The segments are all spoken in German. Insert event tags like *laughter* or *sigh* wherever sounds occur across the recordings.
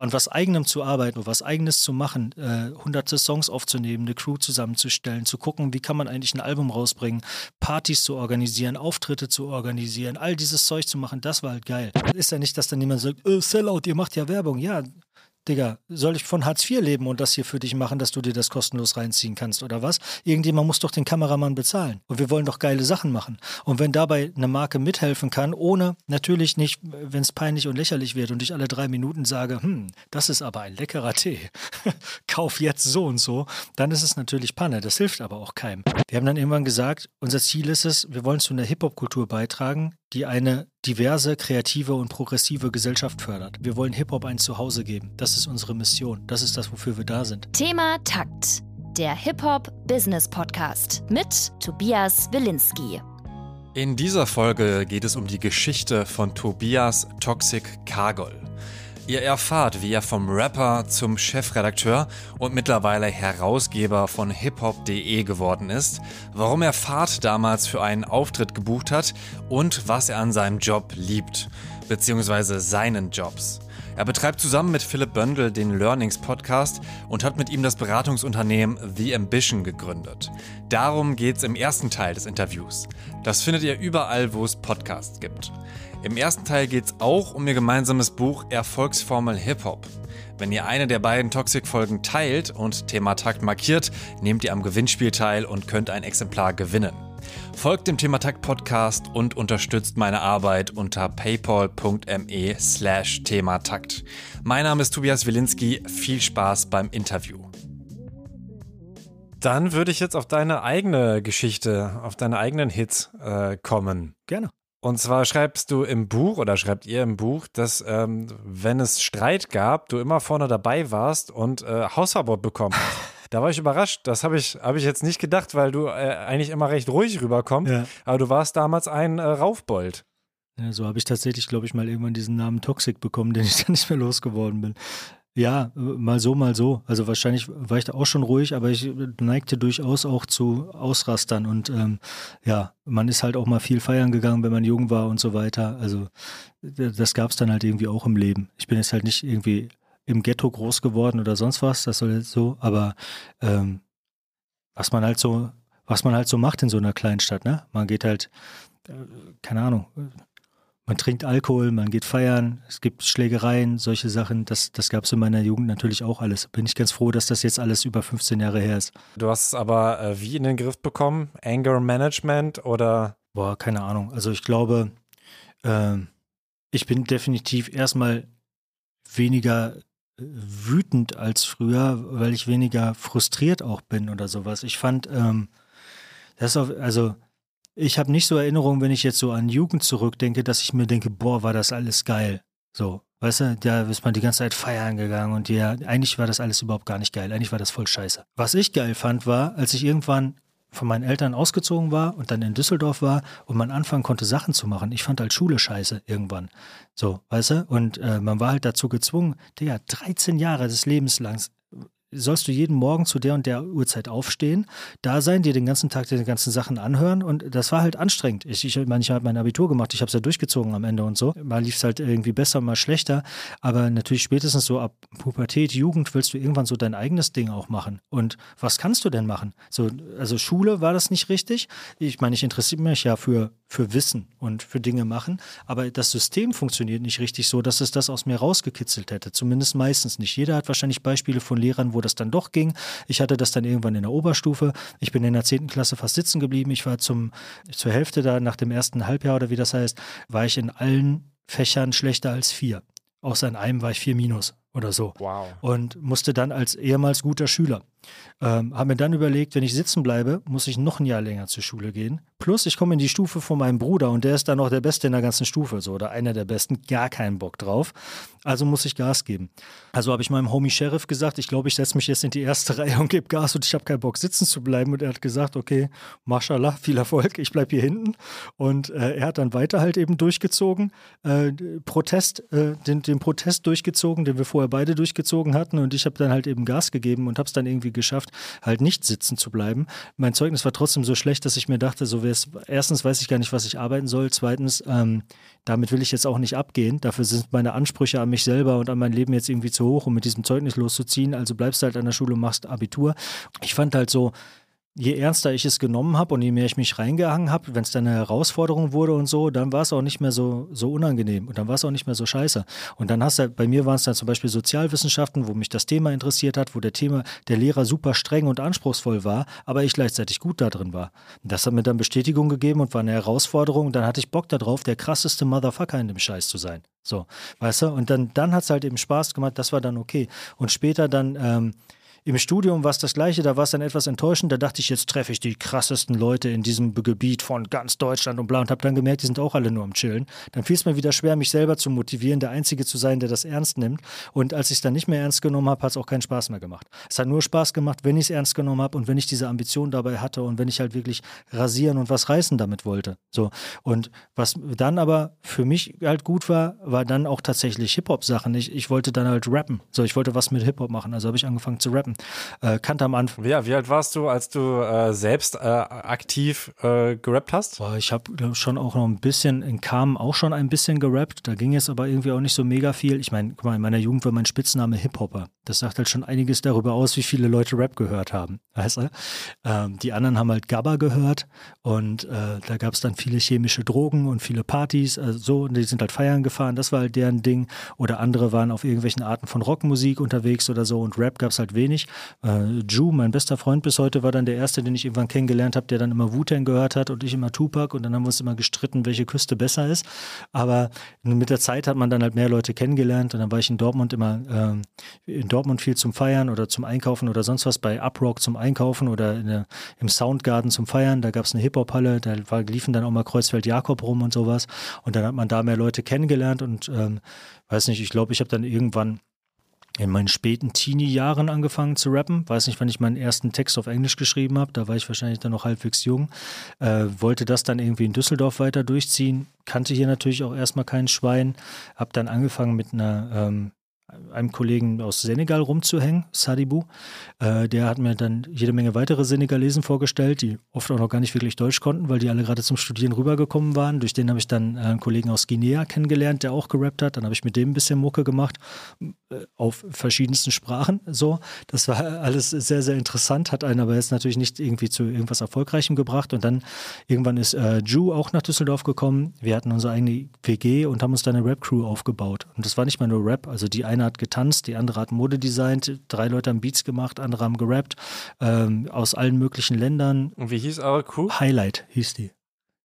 an was eigenem zu arbeiten, was eigenes zu machen, äh, hunderte Songs aufzunehmen, eine Crew zusammenzustellen, zu gucken, wie kann man eigentlich ein Album rausbringen, Partys zu organisieren, Auftritte zu organisieren, all dieses Zeug zu machen, das war halt geil. Ist ja nicht, dass dann jemand sagt, äh, Sellout, ihr macht ja Werbung. Ja, Digga, soll ich von Hartz IV leben und das hier für dich machen, dass du dir das kostenlos reinziehen kannst oder was? Irgendjemand muss doch den Kameramann bezahlen. Und wir wollen doch geile Sachen machen. Und wenn dabei eine Marke mithelfen kann, ohne natürlich nicht, wenn es peinlich und lächerlich wird und ich alle drei Minuten sage, hm, das ist aber ein leckerer Tee, *laughs* kauf jetzt so und so, dann ist es natürlich Panne. Das hilft aber auch keinem. Wir haben dann irgendwann gesagt, unser Ziel ist es, wir wollen zu einer Hip-Hop-Kultur beitragen, die eine diverse, kreative und progressive Gesellschaft fördert. Wir wollen Hip-Hop ein Zuhause geben. Das ist unsere Mission. Das ist das, wofür wir da sind. Thema Takt. Der Hip-Hop-Business-Podcast mit Tobias Wilinski. In dieser Folge geht es um die Geschichte von Tobias Toxic Kargol. Ihr erfahrt, wie er vom Rapper zum Chefredakteur und mittlerweile Herausgeber von hiphop.de geworden ist, warum er Fahrt damals für einen Auftritt gebucht hat und was er an seinem Job liebt, beziehungsweise seinen Jobs. Er betreibt zusammen mit Philipp Böndel den Learnings Podcast und hat mit ihm das Beratungsunternehmen The Ambition gegründet. Darum geht es im ersten Teil des Interviews. Das findet ihr überall, wo es Podcasts gibt. Im ersten Teil geht es auch um ihr gemeinsames Buch Erfolgsformel Hip-Hop. Wenn ihr eine der beiden Toxic-Folgen teilt und Thema Takt markiert, nehmt ihr am Gewinnspiel teil und könnt ein Exemplar gewinnen. Folgt dem Thema Takt Podcast und unterstützt meine Arbeit unter paypal.me slash thematakt. Mein Name ist Tobias Wilinski. Viel Spaß beim Interview. Dann würde ich jetzt auf deine eigene Geschichte, auf deine eigenen Hits äh, kommen. Gerne. Und zwar schreibst du im Buch oder schreibt ihr im Buch, dass ähm, wenn es Streit gab, du immer vorne dabei warst und äh, Hausverbot bekommen hast. Da war ich überrascht. Das habe ich, hab ich jetzt nicht gedacht, weil du äh, eigentlich immer recht ruhig rüberkommst. Ja. Aber du warst damals ein äh, Raufbold. Ja, so habe ich tatsächlich, glaube ich, mal irgendwann diesen Namen Toxic bekommen, *laughs* den ich dann nicht mehr losgeworden bin. Ja, mal so, mal so. Also wahrscheinlich war ich da auch schon ruhig, aber ich neigte durchaus auch zu Ausrastern und ähm, ja, man ist halt auch mal viel feiern gegangen, wenn man jung war und so weiter. Also das gab es dann halt irgendwie auch im Leben. Ich bin jetzt halt nicht irgendwie im Ghetto groß geworden oder sonst was, das soll jetzt so, aber ähm, was man halt so, was man halt so macht in so einer kleinen Stadt, ne? Man geht halt, äh, keine Ahnung, man trinkt Alkohol, man geht feiern, es gibt Schlägereien, solche Sachen. Das, das gab es in meiner Jugend natürlich auch alles. Bin ich ganz froh, dass das jetzt alles über 15 Jahre her ist. Du hast es aber äh, wie in den Griff bekommen? Anger Management oder? Boah, keine Ahnung. Also ich glaube, äh, ich bin definitiv erstmal weniger äh, wütend als früher, weil ich weniger frustriert auch bin oder sowas. Ich fand, ähm, das ist auf, also ich habe nicht so Erinnerungen, wenn ich jetzt so an Jugend zurückdenke, dass ich mir denke, boah, war das alles geil. So, weißt du, da ist man die ganze Zeit feiern gegangen und ja, eigentlich war das alles überhaupt gar nicht geil. Eigentlich war das voll scheiße. Was ich geil fand, war, als ich irgendwann von meinen Eltern ausgezogen war und dann in Düsseldorf war und man anfangen konnte, Sachen zu machen. Ich fand halt Schule scheiße irgendwann. So, weißt du? Und äh, man war halt dazu gezwungen, Digga, 13 Jahre des Lebens lang sollst du jeden Morgen zu der und der Uhrzeit aufstehen, da sein, dir den ganzen Tag die ganzen Sachen anhören und das war halt anstrengend. Ich, ich meine, ich habe mein Abitur gemacht, ich habe es ja durchgezogen am Ende und so. Mal lief es halt irgendwie besser, mal schlechter, aber natürlich spätestens so ab Pubertät, Jugend willst du irgendwann so dein eigenes Ding auch machen. Und was kannst du denn machen? So, also Schule war das nicht richtig. Ich meine, ich interessiere mich ja für für Wissen und für Dinge machen. Aber das System funktioniert nicht richtig so, dass es das aus mir rausgekitzelt hätte. Zumindest meistens nicht. Jeder hat wahrscheinlich Beispiele von Lehrern, wo das dann doch ging. Ich hatte das dann irgendwann in der Oberstufe. Ich bin in der zehnten Klasse fast sitzen geblieben. Ich war zum, zur Hälfte da, nach dem ersten Halbjahr oder wie das heißt, war ich in allen Fächern schlechter als vier. Außer in einem war ich vier minus oder so. Wow. Und musste dann als ehemals guter Schüler ähm, habe mir dann überlegt, wenn ich sitzen bleibe, muss ich noch ein Jahr länger zur Schule gehen. Plus, ich komme in die Stufe von meinem Bruder und der ist dann noch der Beste in der ganzen Stufe, so oder einer der Besten, gar keinen Bock drauf. Also muss ich Gas geben. Also habe ich meinem Homie Sheriff gesagt, ich glaube, ich setze mich jetzt in die erste *laughs* Reihe und gebe Gas und ich habe keinen Bock sitzen zu bleiben. Und er hat gesagt, okay, mashallah, viel Erfolg, ich bleibe hier hinten. Und äh, er hat dann weiter halt eben durchgezogen, äh, Protest, äh, den, den Protest durchgezogen, den wir vorher beide durchgezogen hatten. Und ich habe dann halt eben Gas gegeben und habe es dann irgendwie irgendwie geschafft, halt nicht sitzen zu bleiben. Mein Zeugnis war trotzdem so schlecht, dass ich mir dachte, so wäre es, erstens weiß ich gar nicht, was ich arbeiten soll, zweitens, ähm, damit will ich jetzt auch nicht abgehen. Dafür sind meine Ansprüche an mich selber und an mein Leben jetzt irgendwie zu hoch, um mit diesem Zeugnis loszuziehen. Also bleibst du halt an der Schule und machst Abitur. Ich fand halt so, je ernster ich es genommen habe und je mehr ich mich reingehangen habe, wenn es dann eine Herausforderung wurde und so, dann war es auch nicht mehr so, so unangenehm und dann war es auch nicht mehr so scheiße. Und dann hast du, bei mir waren es dann zum Beispiel Sozialwissenschaften, wo mich das Thema interessiert hat, wo der Thema, der Lehrer super streng und anspruchsvoll war, aber ich gleichzeitig gut da drin war. Das hat mir dann Bestätigung gegeben und war eine Herausforderung. Dann hatte ich Bock darauf, der krasseste Motherfucker in dem Scheiß zu sein. So, weißt du? Und dann, dann hat es halt eben Spaß gemacht, das war dann okay. Und später dann, ähm, im Studium war es das Gleiche, da war es dann etwas enttäuschend. Da dachte ich, jetzt treffe ich die krassesten Leute in diesem Gebiet von ganz Deutschland und bla und habe dann gemerkt, die sind auch alle nur am Chillen. Dann fiel es mir wieder schwer, mich selber zu motivieren, der Einzige zu sein, der das ernst nimmt. Und als ich es dann nicht mehr ernst genommen habe, hat es auch keinen Spaß mehr gemacht. Es hat nur Spaß gemacht, wenn ich es ernst genommen habe und wenn ich diese Ambition dabei hatte und wenn ich halt wirklich rasieren und was reißen damit wollte. So. Und was dann aber für mich halt gut war, war dann auch tatsächlich Hip-Hop-Sachen. Ich, ich wollte dann halt rappen. So, ich wollte was mit Hip-Hop machen. Also habe ich angefangen zu rappen hatten. Äh, kannte am Anfang. Ja, wie alt warst du, als du äh, selbst äh, aktiv äh, gerappt hast? Ich habe schon auch noch ein bisschen, in Kam auch schon ein bisschen gerappt. Da ging es aber irgendwie auch nicht so mega viel. Ich meine, guck mal, in meiner Jugend war mein Spitzname Hip-Hopper. Das sagt halt schon einiges darüber aus, wie viele Leute Rap gehört haben. Weißt du? Ähm, die anderen haben halt Gabba gehört und äh, da gab es dann viele chemische Drogen und viele Partys, also so, und die sind halt feiern gefahren, das war halt deren Ding. Oder andere waren auf irgendwelchen Arten von Rockmusik unterwegs oder so und Rap gab es halt wenig. Äh, Ju, mein bester Freund bis heute, war dann der erste, den ich irgendwann kennengelernt habe, der dann immer Wu-Tang gehört hat und ich immer Tupac und dann haben wir uns immer gestritten, welche Küste besser ist. Aber mit der Zeit hat man dann halt mehr Leute kennengelernt und dann war ich in Dortmund immer äh, in Dortmund viel zum Feiern oder zum Einkaufen oder sonst was, bei Uprock zum Einkaufen oder der, im Soundgarden zum Feiern. Da gab es eine Hip-Hop-Halle, da war, liefen dann auch mal Kreuzfeld Jakob rum und sowas. Und dann hat man da mehr Leute kennengelernt und ähm, weiß nicht, ich glaube, ich habe dann irgendwann in meinen späten Teenie-Jahren angefangen zu rappen. Weiß nicht, wann ich meinen ersten Text auf Englisch geschrieben habe. Da war ich wahrscheinlich dann noch halbwegs jung. Äh, wollte das dann irgendwie in Düsseldorf weiter durchziehen. Kannte hier natürlich auch erstmal kein Schwein. Hab dann angefangen mit einer ähm, einem Kollegen aus Senegal rumzuhängen, Sadibu. Äh, der hat mir dann jede Menge weitere Senegalesen vorgestellt, die oft auch noch gar nicht wirklich Deutsch konnten, weil die alle gerade zum Studieren rübergekommen waren. Durch den habe ich dann äh, einen Kollegen aus Guinea kennengelernt, der auch gerappt hat. Dann habe ich mit dem ein bisschen Mucke gemacht, äh, auf verschiedensten Sprachen. So, das war alles sehr, sehr interessant, hat einen aber jetzt natürlich nicht irgendwie zu irgendwas Erfolgreichem gebracht. Und dann irgendwann ist äh, Ju auch nach Düsseldorf gekommen. Wir hatten unsere eigene WG und haben uns dann eine Rap-Crew aufgebaut. Und das war nicht mal nur Rap, also die eine eine hat getanzt, die andere hat Mode designt, drei Leute haben Beats gemacht, andere haben gerappt, ähm, aus allen möglichen Ländern. Und wie hieß eure Crew? Highlight hieß die.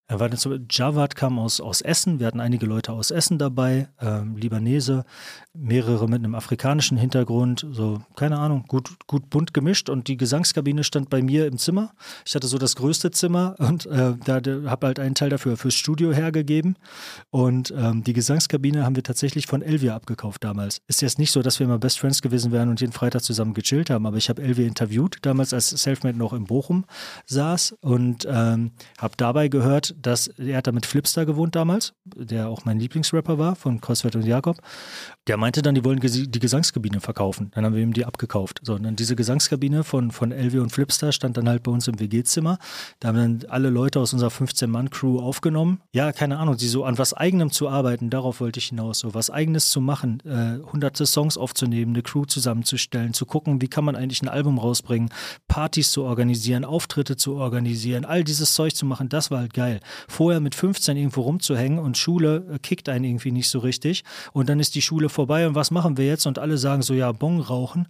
Er war so, Javad kam aus, aus Essen, wir hatten einige Leute aus Essen dabei, ähm, Libanese, mehrere mit einem afrikanischen Hintergrund, so, keine Ahnung, gut, gut bunt gemischt und die Gesangskabine stand bei mir im Zimmer. Ich hatte so das größte Zimmer und äh, da habe halt einen Teil dafür fürs Studio hergegeben und ähm, die Gesangskabine haben wir tatsächlich von Elvia abgekauft damals. Ist jetzt nicht so, dass wir immer Best Friends gewesen wären und jeden Freitag zusammen gechillt haben, aber ich habe Elvia interviewt, damals als Selfmade noch in Bochum saß und ähm, habe dabei gehört, dass er hat da mit Flipstar gewohnt damals, der auch mein Lieblingsrapper war von Kreuzfeld und Jakob. Der meinte dann, die wollen die Gesangskabine verkaufen. Dann haben wir ihm die abgekauft. So, und dann diese Gesangskabine von, von Elvi und Flipstar stand dann halt bei uns im WG-Zimmer. Da haben dann alle Leute aus unserer 15-Mann-Crew aufgenommen. Ja, keine Ahnung, die so an was Eigenem zu arbeiten, darauf wollte ich hinaus. So was Eigenes zu machen, äh, hunderte Songs aufzunehmen, eine Crew zusammenzustellen, zu gucken, wie kann man eigentlich ein Album rausbringen, Partys zu organisieren, Auftritte zu organisieren, all dieses Zeug zu machen, das war halt geil vorher mit 15 irgendwo rumzuhängen und Schule äh, kickt einen irgendwie nicht so richtig und dann ist die Schule vorbei und was machen wir jetzt? Und alle sagen so, ja, Bon rauchen.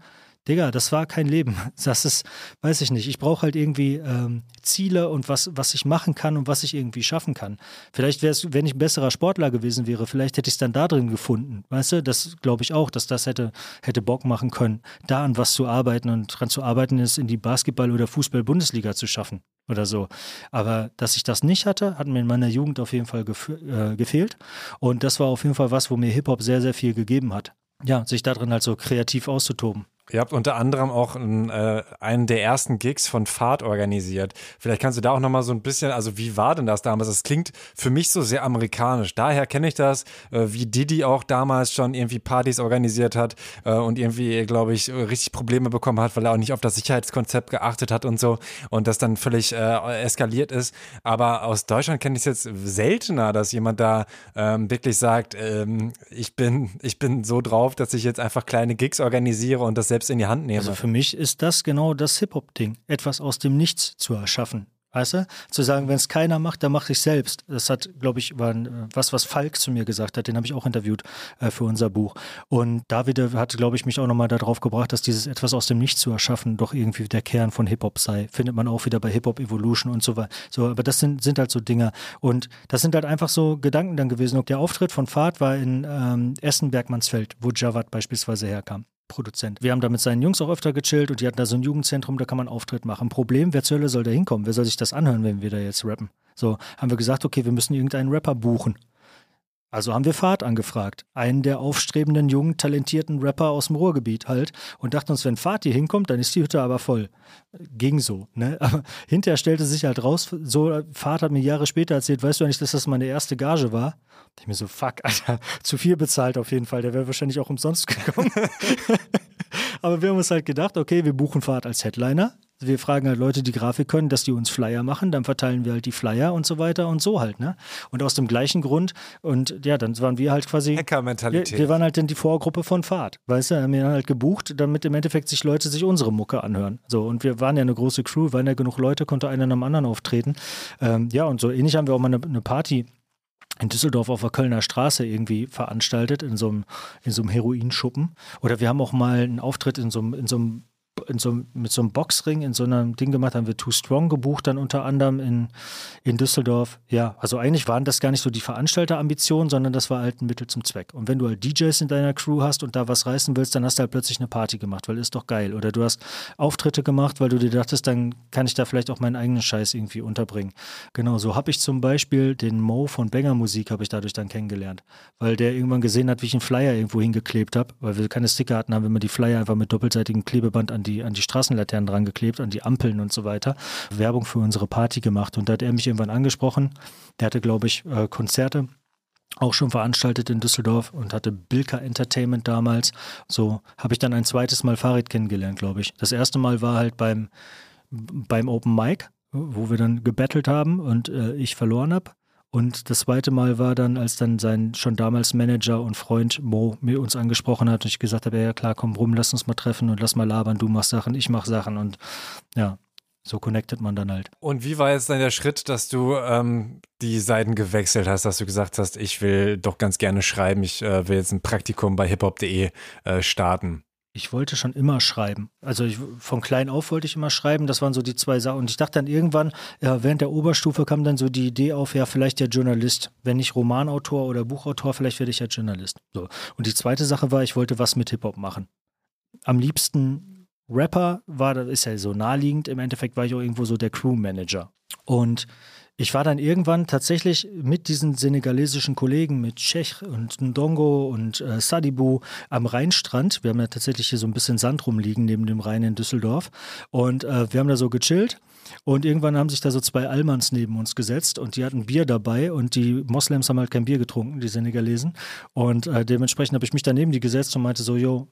Digga, das war kein Leben. *laughs* Das ist, weiß ich nicht. Ich brauche halt irgendwie ähm, Ziele und was, was ich machen kann und was ich irgendwie schaffen kann. Vielleicht wäre es, wenn ich ein besserer Sportler gewesen wäre, vielleicht hätte ich es dann da drin gefunden. Weißt du, das glaube ich auch, dass das hätte, hätte Bock machen können, da an was zu arbeiten und dran zu arbeiten ist, in die Basketball- oder Fußball-Bundesliga zu schaffen oder so. Aber dass ich das nicht hatte, hat mir in meiner Jugend auf jeden Fall äh, gefehlt. Und das war auf jeden Fall was, wo mir Hip-Hop sehr, sehr viel gegeben hat. Ja, sich darin halt so kreativ auszutoben. Ihr habt unter anderem auch einen, äh, einen der ersten Gigs von Fahrt organisiert. Vielleicht kannst du da auch nochmal so ein bisschen, also wie war denn das damals? Das klingt für mich so sehr amerikanisch. Daher kenne ich das, äh, wie Didi auch damals schon irgendwie Partys organisiert hat äh, und irgendwie, glaube ich, richtig Probleme bekommen hat, weil er auch nicht auf das Sicherheitskonzept geachtet hat und so und das dann völlig äh, eskaliert ist. Aber aus Deutschland kenne ich es jetzt seltener, dass jemand da ähm, wirklich sagt, ähm, ich bin, ich bin so drauf, dass ich jetzt einfach kleine Gigs organisiere und das selbst in die Hand nehme. Also für mich ist das genau das Hip-Hop-Ding, etwas aus dem Nichts zu erschaffen. Weißt du? Zu sagen, wenn es keiner macht, dann mache ich selbst. Das hat, glaube ich, war äh, was, was Falk zu mir gesagt hat. Den habe ich auch interviewt äh, für unser Buch. Und David hat, glaube ich, mich auch nochmal darauf gebracht, dass dieses etwas aus dem Nichts zu erschaffen doch irgendwie der Kern von Hip-Hop sei. Findet man auch wieder bei Hip-Hop Evolution und so weiter. So, aber das sind, sind halt so Dinge. Und das sind halt einfach so Gedanken dann gewesen. Und der Auftritt von Fahrt war in ähm, Essen-Bergmannsfeld, wo Javad beispielsweise herkam. Produzent. Wir haben da mit seinen Jungs auch öfter gechillt und die hatten da so ein Jugendzentrum, da kann man Auftritt machen. Problem, wer zur Hölle soll da hinkommen? Wer soll sich das anhören, wenn wir da jetzt rappen? So, haben wir gesagt, okay, wir müssen irgendeinen Rapper buchen. Also haben wir Fahrt angefragt, einen der aufstrebenden, jungen, talentierten Rapper aus dem Ruhrgebiet halt und dachten uns, wenn Fahrt hier hinkommt, dann ist die Hütte aber voll. Ging so, ne? *laughs* Aber hinterher stellte sich halt raus, so Fahrt hat mir Jahre später erzählt, weißt du eigentlich, dass das meine erste Gage war? Ich mir so, fuck, Alter, *laughs* zu viel bezahlt auf jeden Fall, der wäre wahrscheinlich auch umsonst *laughs* gekommen. aber wir haben uns halt gedacht, okay, wir buchen Fahrt als Headliner, wir fragen halt Leute, die Grafik können, dass die uns Flyer machen, dann verteilen wir halt die Flyer und so weiter und so halt, ne? Und aus dem gleichen Grund und ja, dann waren wir halt quasi Hacker-Mentalität. Wir, wir, waren halt dann die Vorgruppe von Fahrt, weißt du, haben wir halt gebucht, damit im Endeffekt sich Leute sich unsere Mucke anhören. So und wir waren ja eine große Crew, waren ja genug Leute, konnte einer nach dem anderen auftreten. Ähm, ja, und so ähnlich haben wir auch mal eine, eine Party in Düsseldorf auf der Kölner Straße irgendwie veranstaltet, in so einem, in so einem Heroinschuppen. Oder wir haben auch mal einen Auftritt in so einem, in so einem in so, mit so einem Boxring in so einem Ding gemacht, haben wir Too Strong gebucht, dann unter anderem in, in Düsseldorf. Ja, also eigentlich waren das gar nicht so die Veranstalterambitionen, sondern das war halt ein Mittel zum Zweck. Und wenn du halt DJs in deiner Crew hast und da was reißen willst, dann hast du halt plötzlich eine Party gemacht, weil ist doch geil. Oder du hast Auftritte gemacht, weil du dir dachtest, dann kann ich da vielleicht auch meinen eigenen Scheiß irgendwie unterbringen. Genau, so habe ich zum Beispiel den Mo von Banger Musik habe ich dadurch dann kennengelernt, weil der irgendwann gesehen hat, wie ich einen Flyer irgendwo hingeklebt habe, weil wir keine Sticker hatten, haben wir immer die Flyer einfach mit doppelseitigem Klebeband an die, an die Straßenlaternen dran geklebt, an die Ampeln und so weiter. Werbung für unsere Party gemacht. Und da hat er mich irgendwann angesprochen. Der hatte, glaube ich, äh, Konzerte auch schon veranstaltet in Düsseldorf und hatte Bilka Entertainment damals. So habe ich dann ein zweites Mal Farid kennengelernt, glaube ich. Das erste Mal war halt beim, beim Open Mic, wo wir dann gebettelt haben und äh, ich verloren habe. Und das zweite Mal war dann, als dann sein schon damals Manager und Freund Mo mir uns angesprochen hat und ich gesagt habe, ja klar, komm rum, lass uns mal treffen und lass mal labern, du machst Sachen, ich mach Sachen und ja, so connectet man dann halt. Und wie war jetzt dann der Schritt, dass du ähm, die Seiten gewechselt hast, dass du gesagt hast, ich will doch ganz gerne schreiben, ich äh, will jetzt ein Praktikum bei hiphop.de äh, starten? Ich wollte schon immer schreiben. Also ich, von klein auf wollte ich immer schreiben. Das waren so die zwei Sachen. Und ich dachte dann irgendwann, ja, während der Oberstufe kam dann so die Idee auf, ja, vielleicht der Journalist. Wenn nicht Romanautor oder Buchautor, vielleicht werde ich ja Journalist. So. Und die zweite Sache war, ich wollte was mit Hip-Hop machen. Am liebsten Rapper war, das ist ja so naheliegend. Im Endeffekt war ich auch irgendwo so der Crewmanager. Und ich war dann irgendwann tatsächlich mit diesen senegalesischen Kollegen, mit Czech und Ndongo und äh, Sadibu am Rheinstrand. Wir haben ja tatsächlich hier so ein bisschen Sand rumliegen neben dem Rhein in Düsseldorf. Und äh, wir haben da so gechillt. Und irgendwann haben sich da so zwei Almans neben uns gesetzt und die hatten Bier dabei und die Moslems haben halt kein Bier getrunken, die Senegalesen. Und äh, dementsprechend habe ich mich da neben die gesetzt und meinte so, jo,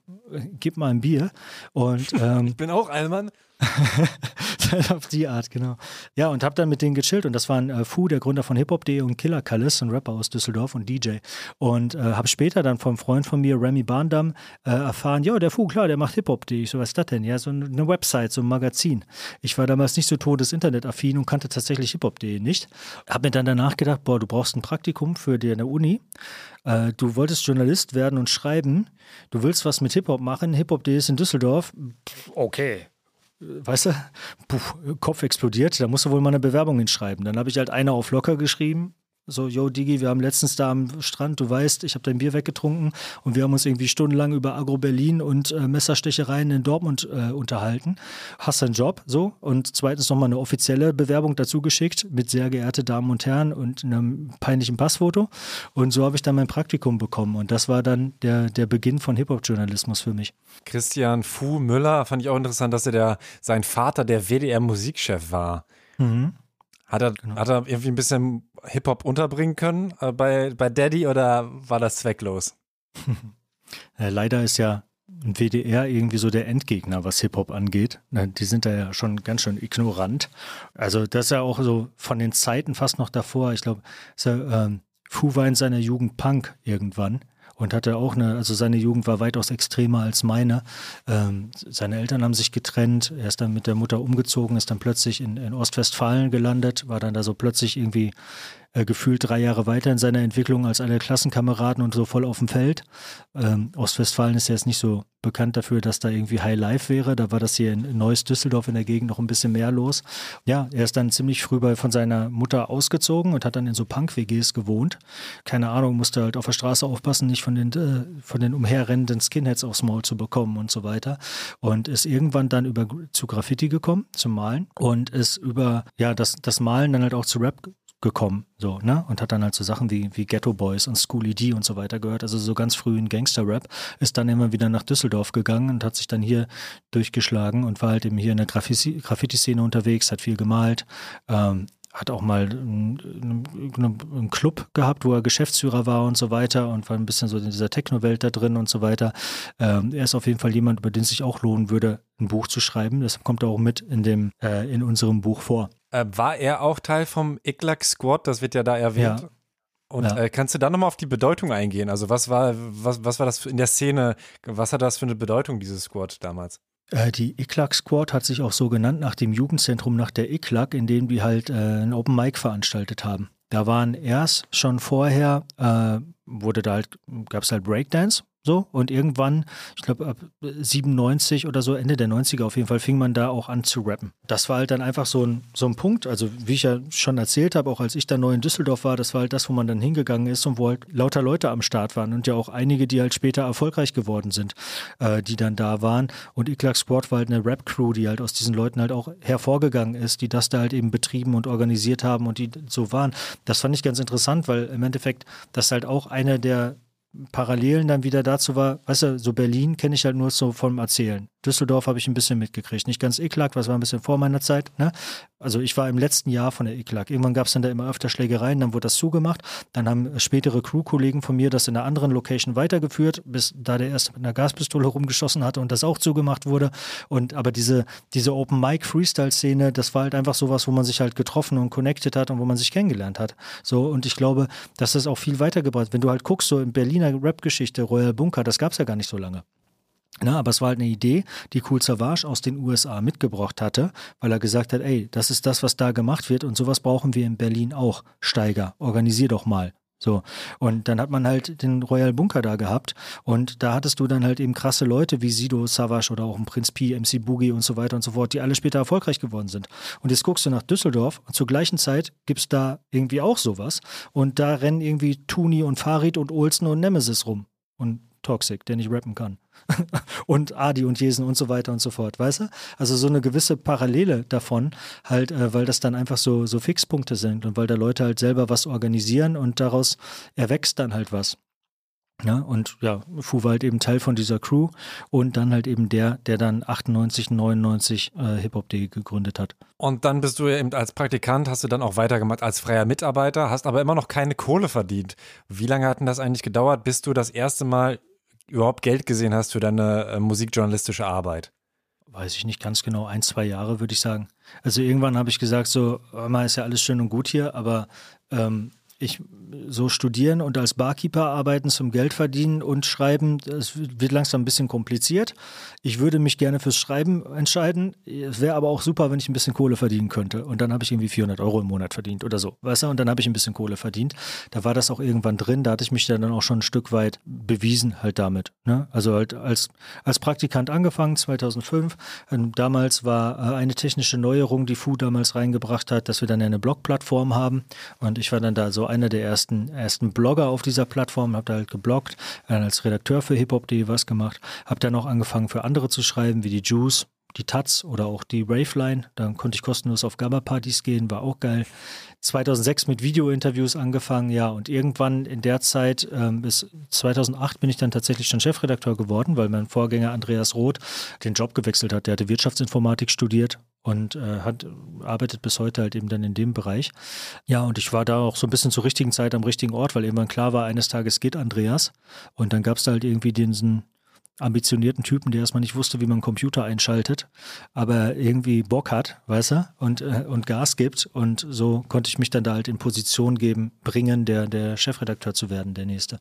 gib mal ein Bier. Und *laughs* ähm, ich bin auch Alman. *laughs* auf die Art, genau. Ja, und habe dann mit denen gechillt und das waren äh, Fu, der Gründer von Hip-Hop.de und Killer Kallis, ein Rapper aus Düsseldorf und DJ. Und äh, habe später dann vom Freund von mir, Remy Barndam, äh, erfahren, ja, der Fu, klar, der macht Hip-Hop.de. Ich so, was ist das denn? Ja, so eine Website, so ein Magazin. Ich war damals nicht so todes Internetaffin und kannte tatsächlich Hip-Hop.de nicht. Habe mir dann danach gedacht, boah, du brauchst ein Praktikum für dir in der Uni. Äh, du wolltest Journalist werden und schreiben. Du willst was mit Hip-Hop machen. Hip-Hop.de ist in Düsseldorf. Okay weißt du, puh, Kopf explodiert, da musst du wohl mal eine Bewerbung hinschreiben. Dann habe ich halt eine auf locker geschrieben, So, yo, Digi, wir haben letztens da am Strand, du weißt, ich habe dein Bier weggetrunken und wir haben uns irgendwie stundenlang über Agro Berlin und äh, Messerstechereien in Dortmund äh, unterhalten. Hast einen Job, so. Und zweitens nochmal eine offizielle Bewerbung dazu geschickt mit sehr geehrte Damen und Herren und einem peinlichen Passfoto. Und so habe ich dann mein Praktikum bekommen. Und das war dann der, der Beginn von Hip-Hop-Journalismus für mich. Christian Fu Müller fand ich auch interessant, dass er der, sein Vater der WDR-Musikchef war. Mhm. Hat er, genau. hat er irgendwie ein bisschen Hip-Hop unterbringen können äh, bei, bei Daddy oder war das zwecklos? ja, *laughs* leider ist ja ein WDR irgendwie so der Endgegner, was Hip-Hop angeht. Die sind da ja schon ganz schön ignorant. Also das ist ja auch so von den Zeiten fast noch davor. Ich glaube, ja, ähm, Fu war in seiner Jugend Punk irgendwann und hatte auch eine, also seine Jugend war weitaus extremer als meine. Ähm, seine Eltern haben sich getrennt, er ist dann mit der Mutter umgezogen, ist dann plötzlich in, in Ostwestfalen gelandet, war dann da so plötzlich irgendwie äh, gefühlt drei Jahre weiter in seiner Entwicklung als alle Klassenkameraden und so voll auf dem Feld. Ähm, Ostwestfalen ist ja jetzt nicht so bekannt dafür, dass da irgendwie High Life wäre. Da war das hier in Neuss Düsseldorf in der Gegend noch ein bisschen mehr los. Ja, er ist dann ziemlich früh bei, von seiner Mutter ausgezogen und hat dann in so Punk-WGs gewohnt. Keine Ahnung, musste halt auf der Straße aufpassen, nicht von den, äh, von den umherrennenden Skinheads aufs Maul zu bekommen und so weiter. Und ist irgendwann dann über zu Graffiti gekommen, zum Malen und ist über ja das, das Malen dann halt auch zu Rap gekommen, so, ne? Und hat dann halt so Sachen wie, wie Ghetto Boys und Schooly D und so weiter gehört, also so ganz frühen Gangster-Rap, ist dann immer wieder nach Düsseldorf gegangen und hat sich dann hier durchgeschlagen und war halt eben hier in der Graffiti-Szene unterwegs, hat viel gemalt, ähm, hat auch mal einen, einen, Club gehabt, wo er Geschäftsführer war und so weiter und war ein bisschen so in dieser Techno-Welt da drin und so weiter. Ähm, er ist auf jeden Fall jemand, über den es sich auch lohnen würde, ein Buch zu schreiben. Das kommt auch mit in dem äh, in unserem Buch vor. Äh, war er auch Teil vom Iglak Squad? Das wird ja da erwähnt. Ja. Und ja. äh, kannst du da nochmal auf die Bedeutung eingehen? Also was war, was, was war das in der Szene, was hat das für eine Bedeutung, dieses Squad damals? Äh, die ICLAC Squad hat sich auch so genannt nach dem Jugendzentrum, nach der ICLAC, in dem wir halt äh, ein Open Mic veranstaltet haben. Da waren erst schon vorher, äh, wurde da halt, gab es halt Breakdance so, und irgendwann, ich glaube ab 97 oder so, Ende der 90er auf jeden Fall, fing man da auch an zu rappen. Das war halt dann einfach so ein, so ein Punkt, also wie ich ja schon erzählt habe, auch als ich da neu in Düsseldorf war, das war halt das, wo man dann hingegangen ist und wo halt lauter Leute am Start waren und ja auch einige, die halt später erfolgreich geworden sind, äh, die dann da waren. Und Iklak Sport war halt eine Rap-Crew, die halt aus diesen Leuten halt auch hervorgegangen ist, die das da halt eben betrieben und organisiert haben und die so waren. Das fand ich ganz interessant, weil im Endeffekt das halt auch eine der Parallelen dann wieder dazu war, weißt du, so Berlin kenne ich halt nur so vom Erzählen. Düsseldorf habe ich ein bisschen mitgekriegt. Nicht ganz Eklag, was war ein bisschen vor meiner Zeit. Ne? Also ich war im letzten Jahr von der Eklag. Irgendwann gab es dann da immer öfter Schlägereien, dann wurde das zugemacht. Dann haben spätere Crew-Kollegen von mir das in einer anderen Location weitergeführt, bis da der erste mit einer Gaspistole rumgeschossen hatte und das auch zugemacht wurde. Und aber diese, diese Open Mic Freestyle-Szene, das war halt einfach sowas, wo man sich halt getroffen und connected hat und wo man sich kennengelernt hat. So, und ich glaube, dass das auch viel weitergebracht. Wenn du halt guckst, so in Berliner Rap-Geschichte, Royal Bunker, das gab es ja gar nicht so lange. Na, aber es war halt eine Idee, die Cool Savage aus den USA mitgebracht hatte, weil er gesagt hat, ey, das ist das, was da gemacht wird und sowas brauchen wir in Berlin auch. Steiger, organisier doch mal. So. Und dann hat man halt den Royal Bunker da gehabt und da hattest du dann halt eben krasse Leute wie Sido, Savage oder auch ein Prinz P, MC Boogie und so weiter und so fort, die alle später erfolgreich geworden sind. Und jetzt guckst du nach Düsseldorf und zur gleichen Zeit gibt es da irgendwie auch sowas und da rennen irgendwie Tuni und Farid und Olsen und Nemesis rum. Und Toxic, der nicht rappen kann. *laughs* und Adi und Jesen und so weiter und so fort, weißt du? Also so eine gewisse Parallele davon, halt, äh, weil das dann einfach so, so Fixpunkte sind und weil da Leute halt selber was organisieren und daraus erwächst dann halt was. Ja, und ja, Fu war halt eben Teil von dieser Crew und dann halt eben der, der dann 98, 99 äh, Hip-Hop.de gegründet hat. Und dann bist du ja eben als Praktikant, hast du dann auch weitergemacht als freier Mitarbeiter, hast aber immer noch keine Kohle verdient. Wie lange hat denn das eigentlich gedauert, bis du das erste Mal überhaupt Geld gesehen hast für deine äh, musikjournalistische Arbeit? Weiß ich nicht ganz genau, ein, zwei Jahre würde ich sagen. Also irgendwann habe ich gesagt, so, mal ist ja alles schön und gut hier, aber ähm, ich so studieren und als Barkeeper arbeiten zum Geld verdienen und schreiben, das wird langsam ein bisschen kompliziert. Ich würde mich gerne fürs Schreiben entscheiden. Es wäre aber auch super, wenn ich ein bisschen Kohle verdienen könnte. Und dann habe ich irgendwie 400 Euro im Monat verdient oder so. Weißt du? Und dann habe ich ein bisschen Kohle verdient. Da war das auch irgendwann drin. Da hatte ich mich dann auch schon ein Stück weit bewiesen halt damit. Ne? Also halt als, als Praktikant angefangen, 2005. Und damals war äh, eine technische Neuerung, die Fu damals reingebracht hat, dass wir dann eine Blogplattform haben. Und ich war dann da so einer der ersten, ersten Blogger auf dieser Plattform, habe da halt gebloggt, dann als Redakteur für hiphop.de was gemacht, habe dann auch angefangen für andere zu schreiben, wie die Juice, die Taz oder auch die Raveline. Dann konnte ich kostenlos auf Gamma-Partys gehen, war auch geil. 2006 mit Video-Interviews angefangen, ja, und irgendwann in der Zeit ähm, bis 2008 bin ich dann tatsächlich schon Chefredakteur geworden, weil mein Vorgänger Andreas Roth den Job gewechselt hat. Der hatte Wirtschaftsinformatik studiert und äh, hat arbeitet bis heute halt eben dann in dem Bereich. Ja, und ich war da auch so ein bisschen zur richtigen Zeit am richtigen Ort, weil irgendwann klar war, eines Tages geht Andreas. Und dann gab es da halt irgendwie diesen ambitionierten Typen, der erstmal nicht wusste, wie man einen Computer einschaltet, aber irgendwie Bock hat, weißt du, und, äh, und Gas gibt. Und so konnte ich mich dann da halt in Position geben, bringen, der, der Chefredakteur zu werden, der nächste.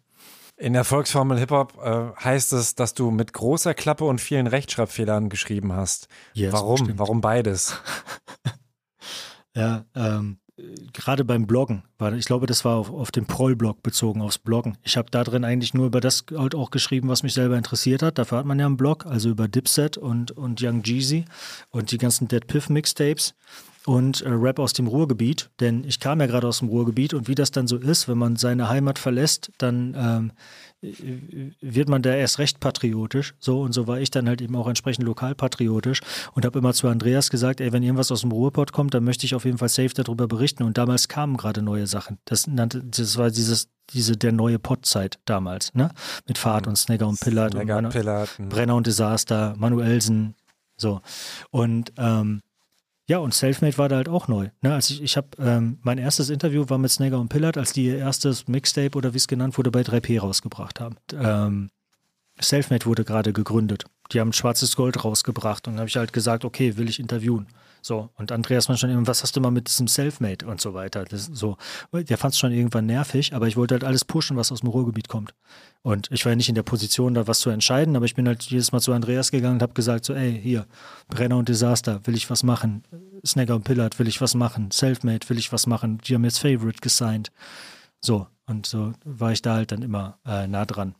In der Volksformel Hip-Hop äh, heißt es, dass du mit großer Klappe und vielen Rechtschreibfehlern geschrieben hast. Yes, Warum? Bestimmt. Warum beides? *laughs* ja, ähm, gerade beim Bloggen, war, ich glaube, das war auf, auf den Proll-Blog bezogen, aufs Bloggen. Ich habe da drin eigentlich nur über das halt auch geschrieben, was mich selber interessiert hat. Dafür hat man ja einen Blog, also über Dipset und, und Young Jeezy und die ganzen Dead Piff Mixtapes und äh, Rap aus dem Ruhrgebiet, denn ich kam ja gerade aus dem Ruhrgebiet und wie das dann so ist, wenn man seine Heimat verlässt, dann ähm, wird man da erst recht patriotisch. So und so war ich dann halt eben auch entsprechend lokalpatriotisch und habe immer zu Andreas gesagt, ey, wenn irgendwas aus dem Ruhrpott kommt, dann möchte ich auf jeden Fall safe darüber berichten. Und damals kamen gerade neue Sachen. Das nannte, das war dieses, diese der neue Pottzeit damals, ne? Mit Fahrt und Snagger und Pillard Snagger und, Pillard. Hm. Brenner und Desaster, Manuelsen, so. Und ähm, ja, und Selfmade war da halt auch neu. Ne? Also ich, ich habe ähm, mein erstes Interview war mit Snagger und Pillard, als die ihr erstes Mixtape oder wie es genannt wurde, bei 3P rausgebracht haben. Ähm, Selfmade wurde gerade gegründet. Die haben schwarzes Gold rausgebracht und dann habe ich halt gesagt, okay, will ich interviewen. So, und Andreas war schon irgendwann, was hast du mal mit diesem Selfmade und so weiter. Das, so, der fand es schon irgendwann nervig, aber ich wollte halt alles pushen, was aus dem Ruhrgebiet kommt. Und ich war ja nicht in der Position, da was zu entscheiden, aber ich bin halt jedes Mal zu Andreas gegangen und habe gesagt, so, ey, hier, Brenner und Desaster, will ich was machen? Snagger und Pillard, will ich was machen? Selfmade, will ich was machen? Die haben jetzt Favorite gesigned. So, und so war ich da halt dann immer äh, nah dran.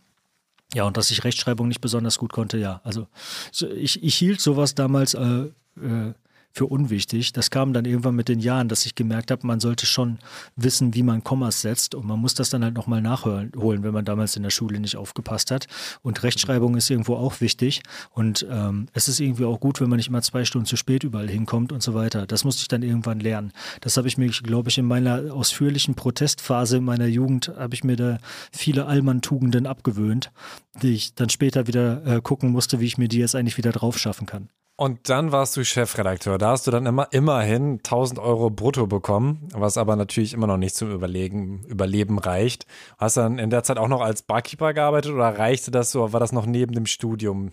Ja, und dass ich Rechtschreibung nicht besonders gut konnte, ja. Also ich, ich hielt sowas damals äh, äh, für unwichtig. Das kam dann irgendwann mit den Jahren, dass ich gemerkt habe, man sollte schon wissen, wie man Kommas setzt und man muss das dann halt nochmal nachholen, wenn man damals in der Schule nicht aufgepasst hat. Und Rechtschreibung ist irgendwo auch wichtig und ähm, es ist irgendwie auch gut, wenn man nicht immer zwei Stunden zu spät überall hinkommt und so weiter. Das musste ich dann irgendwann lernen. Das habe ich mir, glaube ich, in meiner ausführlichen Protestphase in meiner Jugend, habe ich mir da viele Allmann-Tugenden abgewöhnt, die ich dann später wieder äh, gucken musste, wie ich mir die jetzt eigentlich wieder drauf schaffen kann. Und dann warst du Chefredakteur. Da hast du dann immer immerhin 1000 Euro brutto bekommen, was aber natürlich immer noch nicht zum Überlegen, Überleben reicht. Hast du dann in der Zeit auch noch als Barkeeper gearbeitet oder reichte das so? War das noch neben dem Studium?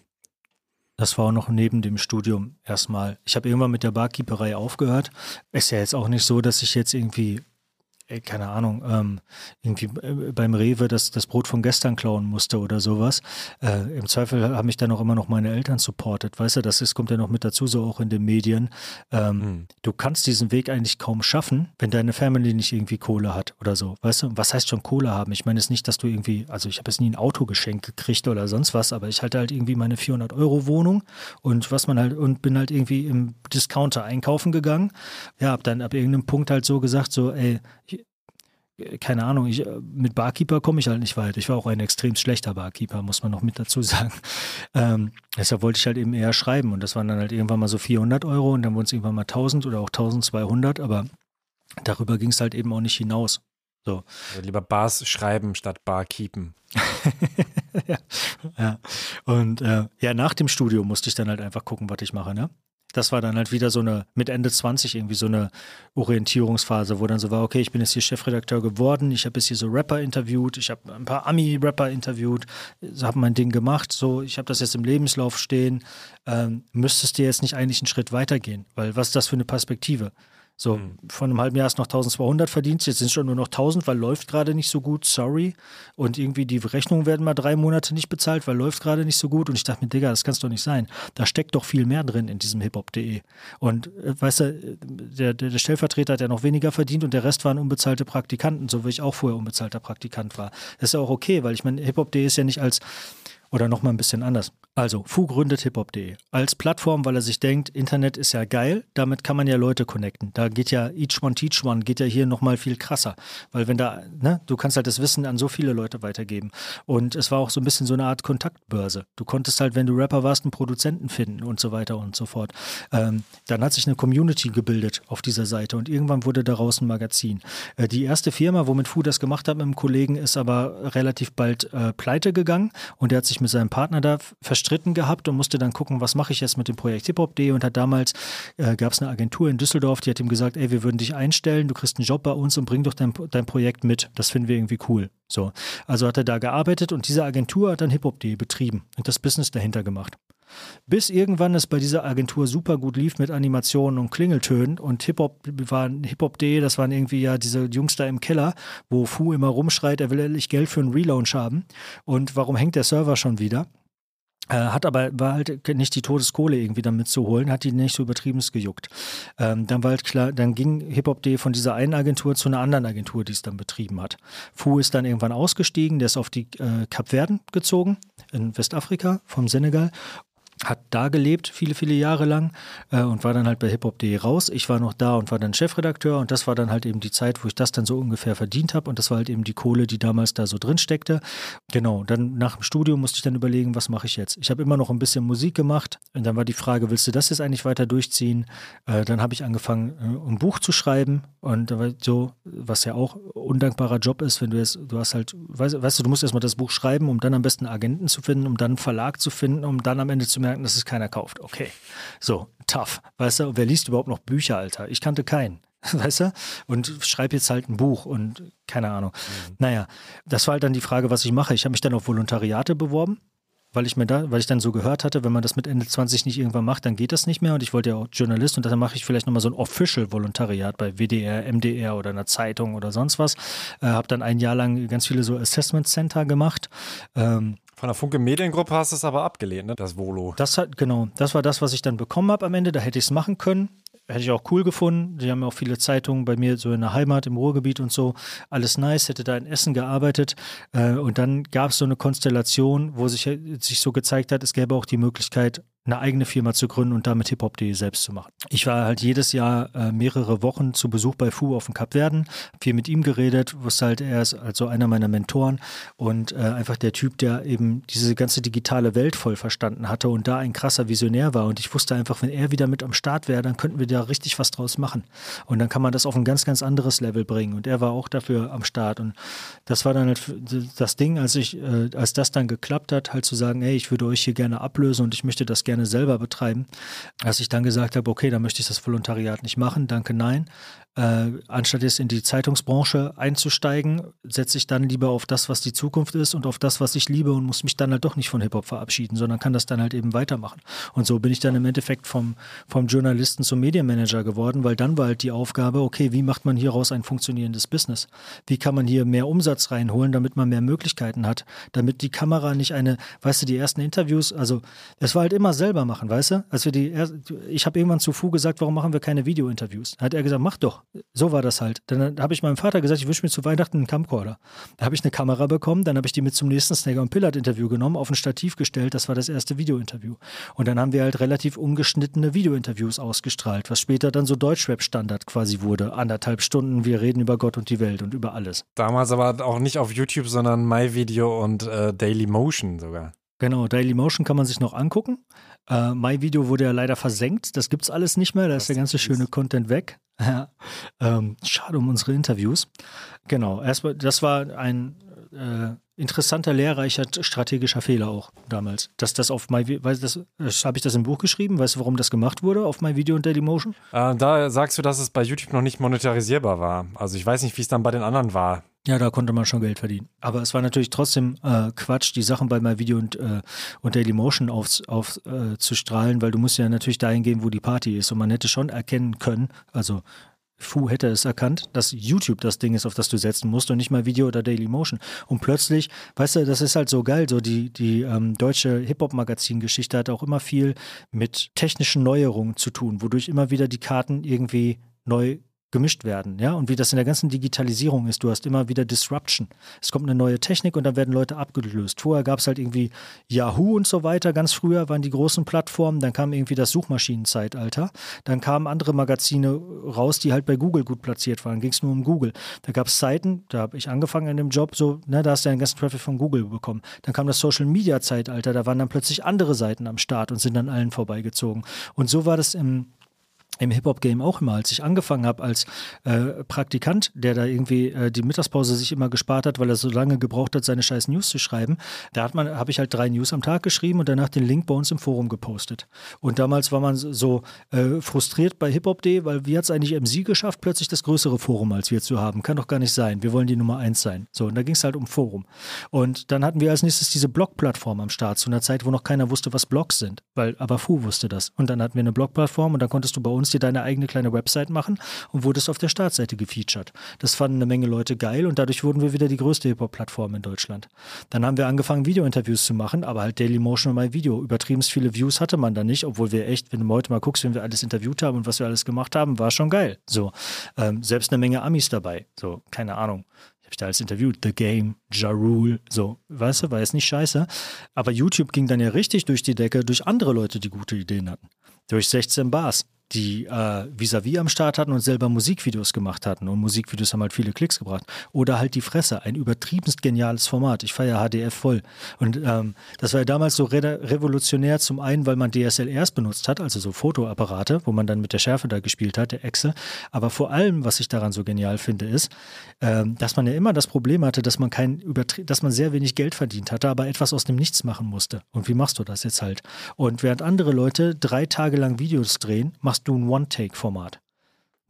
Das war auch noch neben dem Studium erstmal. Ich habe irgendwann mit der Barkeeperei aufgehört. Ist ja jetzt auch nicht so, dass ich jetzt irgendwie ey, keine Ahnung, ähm, irgendwie äh, beim Rewe das, das Brot von gestern klauen musste oder sowas. Äh, Im Zweifel haben mich dann auch immer noch meine Eltern supportet. Weißt du, das ist, kommt ja noch mit dazu, so auch in den Medien. Ähm, mhm. Du kannst diesen Weg eigentlich kaum schaffen, wenn deine Family nicht irgendwie Kohle hat oder so. Weißt du, was heißt schon Kohle haben? Ich meine es nicht, dass du irgendwie, also ich habe jetzt nie ein Auto geschenkt gekriegt oder sonst was, aber ich halte halt irgendwie meine 400 Euro Wohnung und was man halt, und bin halt irgendwie im Discounter einkaufen gegangen. Ja, hab dann ab irgendeinem Punkt halt so gesagt, so, ey, keine Ahnung, ich, mit Barkeeper komme ich halt nicht weit. Ich war auch ein extrem schlechter Barkeeper, muss man noch mit dazu *laughs* sagen. Ähm, deshalb wollte ich halt eben eher schreiben und das waren dann halt irgendwann mal so 400 Euro und dann wurden es irgendwann mal 1000 oder auch 1200, aber darüber ging es halt eben auch nicht hinaus. So. Also lieber Bars schreiben statt Barkeepen. *laughs* ja, ja. Und äh, ja, nach dem Studio musste ich dann halt einfach gucken, was ich mache, ne? Das war dann halt wieder so eine, mit Ende 20 irgendwie so eine Orientierungsphase, wo dann so war, okay, ich bin jetzt hier Chefredakteur geworden, ich habe jetzt hier so Rapper interviewt, ich habe ein paar Ami-Rapper interviewut, habe mein Ding gemacht, so, ich habe das jetzt im Lebenslauf stehen, ähm, müsstest du jetzt nicht eigentlich einen Schritt weitergehen, weil was ist das für eine Perspektive? So, mhm. von einem halben Jahr du noch 1200 verdient, jetzt sind es schon nur noch 1000, weil läuft gerade nicht so gut, sorry. Und irgendwie die Rechnungen werden mal drei Monate nicht bezahlt, weil läuft gerade nicht so gut. Und ich dachte mir, Digga, das kann es doch nicht sein. Da steckt doch viel mehr drin in diesem hiphop.de. Und äh, weißt du, der, der, der, Stellvertreter hat ja noch weniger verdient und der Rest waren unbezahlte Praktikanten, so wie ich auch vorher unbezahlter Praktikant war. Das ist ja auch okay, weil ich meine, hiphop.de ist ja nicht als Oder nochmal ein bisschen anders. Also, Fu gründet hiphop.de als Plattform, weil er sich denkt, Internet ist ja geil, damit kann man ja Leute connecten. Da geht ja each one teach one, geht ja hier nochmal viel krasser. Weil wenn da, ne, du kannst halt das Wissen an so viele Leute weitergeben. Und es war auch so ein bisschen so eine Art Kontaktbörse. Du konntest halt, wenn du Rapper warst, einen Produzenten finden und so weiter und so fort. Ähm, dann hat sich eine Community gebildet auf dieser Seite und irgendwann wurde daraus ein Magazin. Äh, die erste Firma, womit Fu das gemacht hat mit einem Kollegen, ist aber relativ bald äh, pleite gegangen und der hat sich mit seinem Partner da verstritten gehabt und musste dann gucken, was mache ich jetzt mit dem Projekt hiphop.de und hat damals, äh, gab es eine Agentur in Düsseldorf, die hat ihm gesagt, ey, wir würden dich einstellen, du kriegst einen Job bei uns und bring doch dein, dein Projekt mit. Das finden wir irgendwie cool. So. Also hat er da gearbeitet und diese Agentur hat dann hiphop.de betrieben und das Business dahinter gemacht. Bis irgendwann es bei dieser Agentur super gut lief mit Animationen und Klingeltönen und Hip-Hop war Hip-Hop.de, das waren irgendwie ja diese Jungs da im Keller, wo Fu immer rumschreit, er will endlich Geld für einen Relaunch haben und warum hängt der Server schon wieder? Äh, hat aber war halt nicht die Todeskohle irgendwie damit zu holen, hat die nicht so übertrieben gejuckt. Ähm, dann war halt klar, dann ging Hip-Hop.de von dieser einen Agentur zu einer anderen Agentur, die es dann betrieben hat. Fu ist dann irgendwann ausgestiegen, der ist auf die äh, Kapverden gezogen in Westafrika vom Senegal hat da gelebt, viele, viele Jahre lang äh, und war dann halt bei hiphop.de raus. Ich war noch da und war dann Chefredakteur und das war dann halt eben die Zeit, wo ich das dann so ungefähr verdient habe und das war halt eben die Kohle, die damals da so drin steckte. Genau, dann nach dem Studium musste ich dann überlegen, was mache ich jetzt? Ich habe immer noch ein bisschen Musik gemacht und dann war die Frage, willst du das jetzt eigentlich weiter durchziehen? Äh, dann habe ich angefangen, äh, ein Buch zu schreiben und so, was ja auch undankbarer Job ist, wenn du jetzt, du hast halt, weißt, weißt du, du musst erstmal das Buch schreiben, um dann am besten Agenten zu finden, um dann einen Verlag zu finden, um dann am Ende zu merken, merken, dass es keiner kauft. Okay. So, tough. Weißt du, wer liest überhaupt noch Bücher, Alter? Ich kannte keinen. *laughs* Weißt du? Und schreibe jetzt halt ein Buch und keine Ahnung. Mhm. Naja, das war halt dann die Frage, was ich mache. Ich habe mich dann auf Volontariate beworben weil ich mir da, weil ich dann so gehört hatte, wenn man das mit Ende 20 nicht irgendwann macht, dann geht das nicht mehr. Und ich wollte ja auch Journalist und dann mache ich vielleicht nochmal so ein Official-Volontariat bei WDR, MDR oder einer Zeitung oder sonst was. Äh, habe dann ein Jahr lang ganz viele so Assessment Center gemacht. Ähm, von der Funke Mediengruppe hast du es aber abgelehnt, ne? das Volo. Das hat, genau, das war das, was ich dann bekommen habe am Ende. Da hätte ich es machen können. Hätte ich auch cool gefunden. Die haben ja auch viele Zeitungen bei mir so in der Heimat, im Ruhrgebiet und so. Alles nice, hätte da in Essen gearbeitet. Äh, und dann gab es so eine Konstellation, wo sich, sich so gezeigt hat, es gäbe auch die Möglichkeit, eine eigene Firma zu gründen und damit hiphop.de selbst zu machen. Ich war halt jedes Jahr äh, mehrere Wochen zu Besuch bei Fu auf dem Kapverden, viel mit ihm geredet, wusste halt, er ist also einer meiner Mentoren und äh, einfach der Typ, der eben diese ganze digitale Welt voll verstanden hatte und da ein krasser Visionär war. Und ich wusste einfach, wenn er wieder mit am Start wäre, dann könnten wir da richtig was draus machen. Und dann kann man das auf ein ganz, ganz anderes Level bringen. Und er war auch dafür am Start. Und das war dann halt das Ding, als ich, äh, als das dann geklappt hat, halt zu sagen, hey, ich würde euch hier gerne ablösen und ich möchte das gerne gerne selber betreiben. Als ich dann gesagt habe, okay, dann möchte ich das Volontariat nicht machen, danke, nein, äh, anstatt jetzt in die Zeitungsbranche einzusteigen, setze ich dann lieber auf das, was die Zukunft ist und auf das, was ich liebe und muss mich dann halt doch nicht von Hip-Hop verabschieden, sondern kann das dann halt eben weitermachen. Und so bin ich dann im Endeffekt vom, vom Journalisten zum Medienmanager geworden, weil dann war halt die Aufgabe, okay, wie macht man hieraus ein funktionierendes Business? Wie kann man hier mehr Umsatz reinholen, damit man mehr Möglichkeiten hat, damit die Kamera nicht eine, weißt du, die ersten Interviews, also es war halt immer selber machen, weißt du? Als wir die, ich habe irgendwann zu Fu gesagt, warum machen wir keine Video-Interviews? Hat er gesagt, mach doch. So war das halt. Dann habe ich meinem Vater gesagt, ich wünsche mir zu Weihnachten einen Camcorder. Da habe ich eine Kamera bekommen, dann habe ich die mit zum nächsten Snagger und Pillard Interview genommen, auf ein Stativ gestellt, das war das erste Video-Interview. Und dann haben wir halt relativ ungeschnittene Video-Interviews ausgestrahlt, was später dann so Deutschrap-Standard quasi wurde. Anderthalb Stunden, wir reden über Gott und die Welt und über alles. Damals aber auch nicht auf YouTube, sondern MyVideo und äh, Daily Motion sogar. Genau, Daily Motion kann man sich noch angucken. Äh, MyVideo wurde ja leider versenkt. Das gibt's alles nicht mehr. Da ist der ganze schöne Content weg. *laughs* ähm, schade um unsere Interviews. Genau, erstmal, das war ein äh, interessanter, lehrreicher strategischer Fehler auch damals. Dass das auf My weil das, habe ich das im Buch geschrieben? Weißt du, warum das gemacht wurde auf My Video und Dailymotion? Äh, da sagst du, dass es bei YouTube noch nicht monetarisierbar war. Also ich weiß nicht, wie es dann bei den anderen war. Ja, da konnte man schon Geld verdienen. Aber es war natürlich trotzdem äh, Quatsch, die Sachen bei My Video und, äh, und Dailymotion aufzustrahlen, auf, äh, weil du musst ja natürlich dahin gehen, wo die Party ist. Und man hätte schon erkennen können, also Fu hätte es erkannt, dass YouTube das Ding ist, auf das du setzen musst und nicht mal Video oder Dailymotion. Und plötzlich, weißt du, das ist halt so geil, so die, die ähm, deutsche Hip-Hop-Magazin-Geschichte hat auch immer viel mit technischen Neuerungen zu tun, wodurch immer wieder die Karten irgendwie neu gemischt werden, ja, und wie das in der ganzen Digitalisierung ist. Du hast immer wieder Disruption. Es kommt eine neue Technik und dann werden Leute abgelöst. Vorher gab es halt irgendwie Yahoo und so weiter. Ganz früher waren die großen Plattformen. Dann kam irgendwie das Suchmaschinenzeitalter. Dann kamen andere Magazine raus, die halt bei Google gut platziert waren. Ging es nur um Google. Da gab es Seiten, da habe ich angefangen an dem Job, so, ne, da hast du den ganzen Traffic von Google bekommen. Dann kam das Social Media Zeitalter. Da waren dann plötzlich andere Seiten am Start und sind dann allen vorbeigezogen. Und so war das im im Hip-Hop-Game auch immer, als ich angefangen habe als äh, Praktikant, der da irgendwie äh, die Mittagspause sich immer gespart hat, weil er so lange gebraucht hat, seine scheiß News zu schreiben, da hat man, habe ich halt drei News am Tag geschrieben und danach den Link bei uns im Forum gepostet. Und damals war man so äh, frustriert bei Hip-Hop.de, weil wie hat es eigentlich MC geschafft, plötzlich das größere Forum als wir zu haben? Kann doch gar nicht sein. Wir wollen die Nummer eins sein. So, und da ging es halt um Forum. Und dann hatten wir als nächstes diese Blog-Plattform am Start, zu einer Zeit, wo noch keiner wusste, was Blogs sind, weil aber Fu wusste das. Und dann hatten wir eine Blog-Plattform und dann konntest du bei uns dir deine eigene kleine Website machen und wurdest auf der Startseite gefeatured. Das fanden eine Menge Leute geil und dadurch wurden wir wieder die größte Hip-Hop-Plattform in Deutschland. Dann haben wir angefangen, Video-Interviews zu machen, aber halt Dailymotion und My Video. Übertrieben viele Views hatte man da nicht, obwohl wir echt, wenn du heute mal guckst, wenn wir alles interviewt haben und was wir alles gemacht haben, war schon geil. So, ähm, selbst eine Menge Amis dabei. So, keine Ahnung habe ich da alles interviewt. The Game, Ja Rule, so, weißt du, war jetzt nicht scheiße. Aber YouTube ging dann ja richtig durch die Decke durch andere Leute, die gute Ideen hatten. Durch 16 Bars die äh, vis-à-vis am Start hatten und selber Musikvideos gemacht hatten. Und Musikvideos haben halt viele Klicks gebracht. Oder halt die Fresse, ein übertriebenst geniales Format. Ich feiere HDF voll. Und ähm, das war ja damals so re revolutionär, zum einen, weil man DSLRs benutzt hat, also so Fotoapparate, wo man dann mit der Schärfe da gespielt hat, der Echse. Aber vor allem, was ich daran so genial finde, ist, ähm, dass man ja immer das Problem hatte, dass man kein dass man sehr wenig Geld verdient hatte, aber etwas aus dem Nichts machen musste. Und wie machst du das jetzt halt? Und während andere Leute drei Tage lang Videos drehen, machst machst du ein One-Take-Format.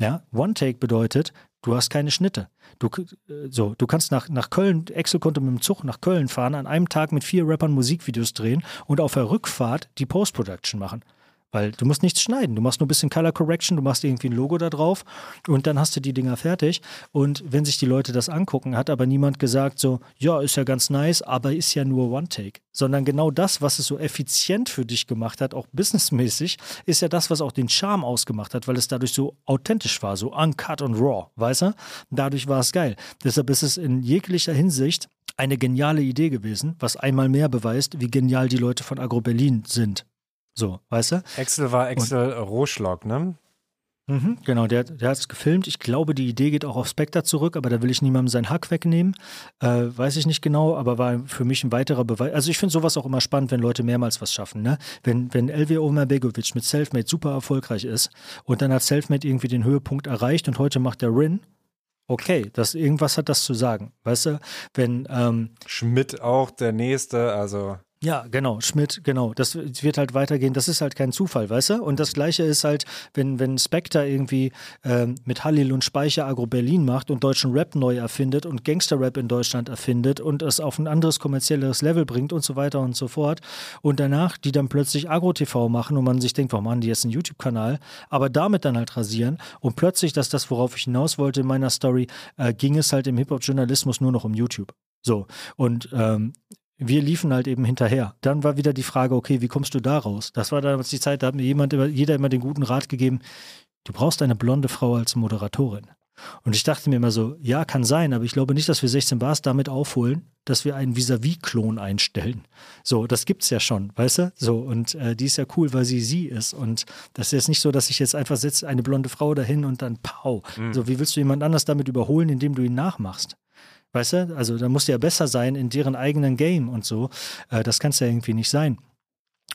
Ja, One-Take bedeutet, du hast keine Schnitte. Du, äh, so, du kannst nach, nach Köln, Excel konnte mit dem Zug nach Köln fahren, an einem Tag mit vier Rappern Musikvideos drehen und auf der Rückfahrt die Post-Production machen. Weil du musst nichts schneiden. Du machst nur ein bisschen Color Correction, du machst irgendwie ein Logo da drauf und dann hast du die Dinger fertig. Und wenn sich die Leute das angucken, hat aber niemand gesagt so, ja, ist ja ganz nice, aber ist ja nur One-Take. Sondern genau das, was es so effizient für dich gemacht hat, auch businessmäßig, ist ja das, was auch den Charme ausgemacht hat, weil es dadurch so authentisch war, so uncut und raw, weißt du? Dadurch war es geil. Deshalb ist es in jeglicher Hinsicht eine geniale Idee gewesen, was einmal mehr beweist, wie genial die Leute von Agro Berlin sind. So, weißt du? Excel war Excel Rohschlag, ne? Mhm, genau, der, der hat es gefilmt. Ich glaube, die Idee geht auch auf Spectre zurück, aber da will ich niemandem seinen Hack wegnehmen. Äh, weiß ich nicht genau, aber war für mich ein weiterer Beweis. Also ich finde sowas auch immer spannend, wenn Leute mehrmals was schaffen. Ne? Wenn, wenn Elvi Omerbegovic mit Selfmade super erfolgreich ist und dann hat Selfmade irgendwie den Höhepunkt erreicht und heute macht der Rin, okay, das, irgendwas hat das zu sagen. Weißt du, wenn ähm, Schmidt auch der Nächste, also ja, genau, Schmidt, genau. Das wird halt weitergehen. Das ist halt kein Zufall, weißt du? Und das Gleiche ist halt, wenn, wenn Spectre irgendwie ähm, mit Halil und Speicher Agro Berlin macht und deutschen Rap neu erfindet und Gangster-Rap in Deutschland erfindet und es auf ein anderes kommerzielleres Level bringt und so weiter und so fort. Und danach die dann plötzlich Agro-TV machen und man sich denkt, warum machen die jetzt einen YouTube-Kanal? Aber damit dann halt rasieren. Und plötzlich, dass das, worauf ich hinaus wollte in meiner Story, äh, ging es halt im Hip-Hop-Journalismus nur noch um YouTube. So, und ähm, wir liefen halt eben hinterher. Dann war wieder die Frage, okay, wie kommst du da raus? Das war damals die Zeit, da hat mir jemand, jeder immer den guten Rat gegeben, du brauchst eine blonde Frau als Moderatorin. Und ich dachte mir immer so, ja, kann sein, aber ich glaube nicht, dass wir 16 Bars damit aufholen, dass wir einen Vis-a-vis-Klon einstellen. So, das gibt's ja schon, weißt du? So, und äh, die ist ja cool, weil sie sie ist. Und das ist jetzt nicht so, dass ich jetzt einfach setze eine blonde Frau dahin und dann pau. Mhm. So, wie willst du jemand anders damit überholen, indem du ihn nachmachst? Weißt du? Also da musst du ja besser sein in deren eigenen Game und so. Äh, das kann es ja irgendwie nicht sein.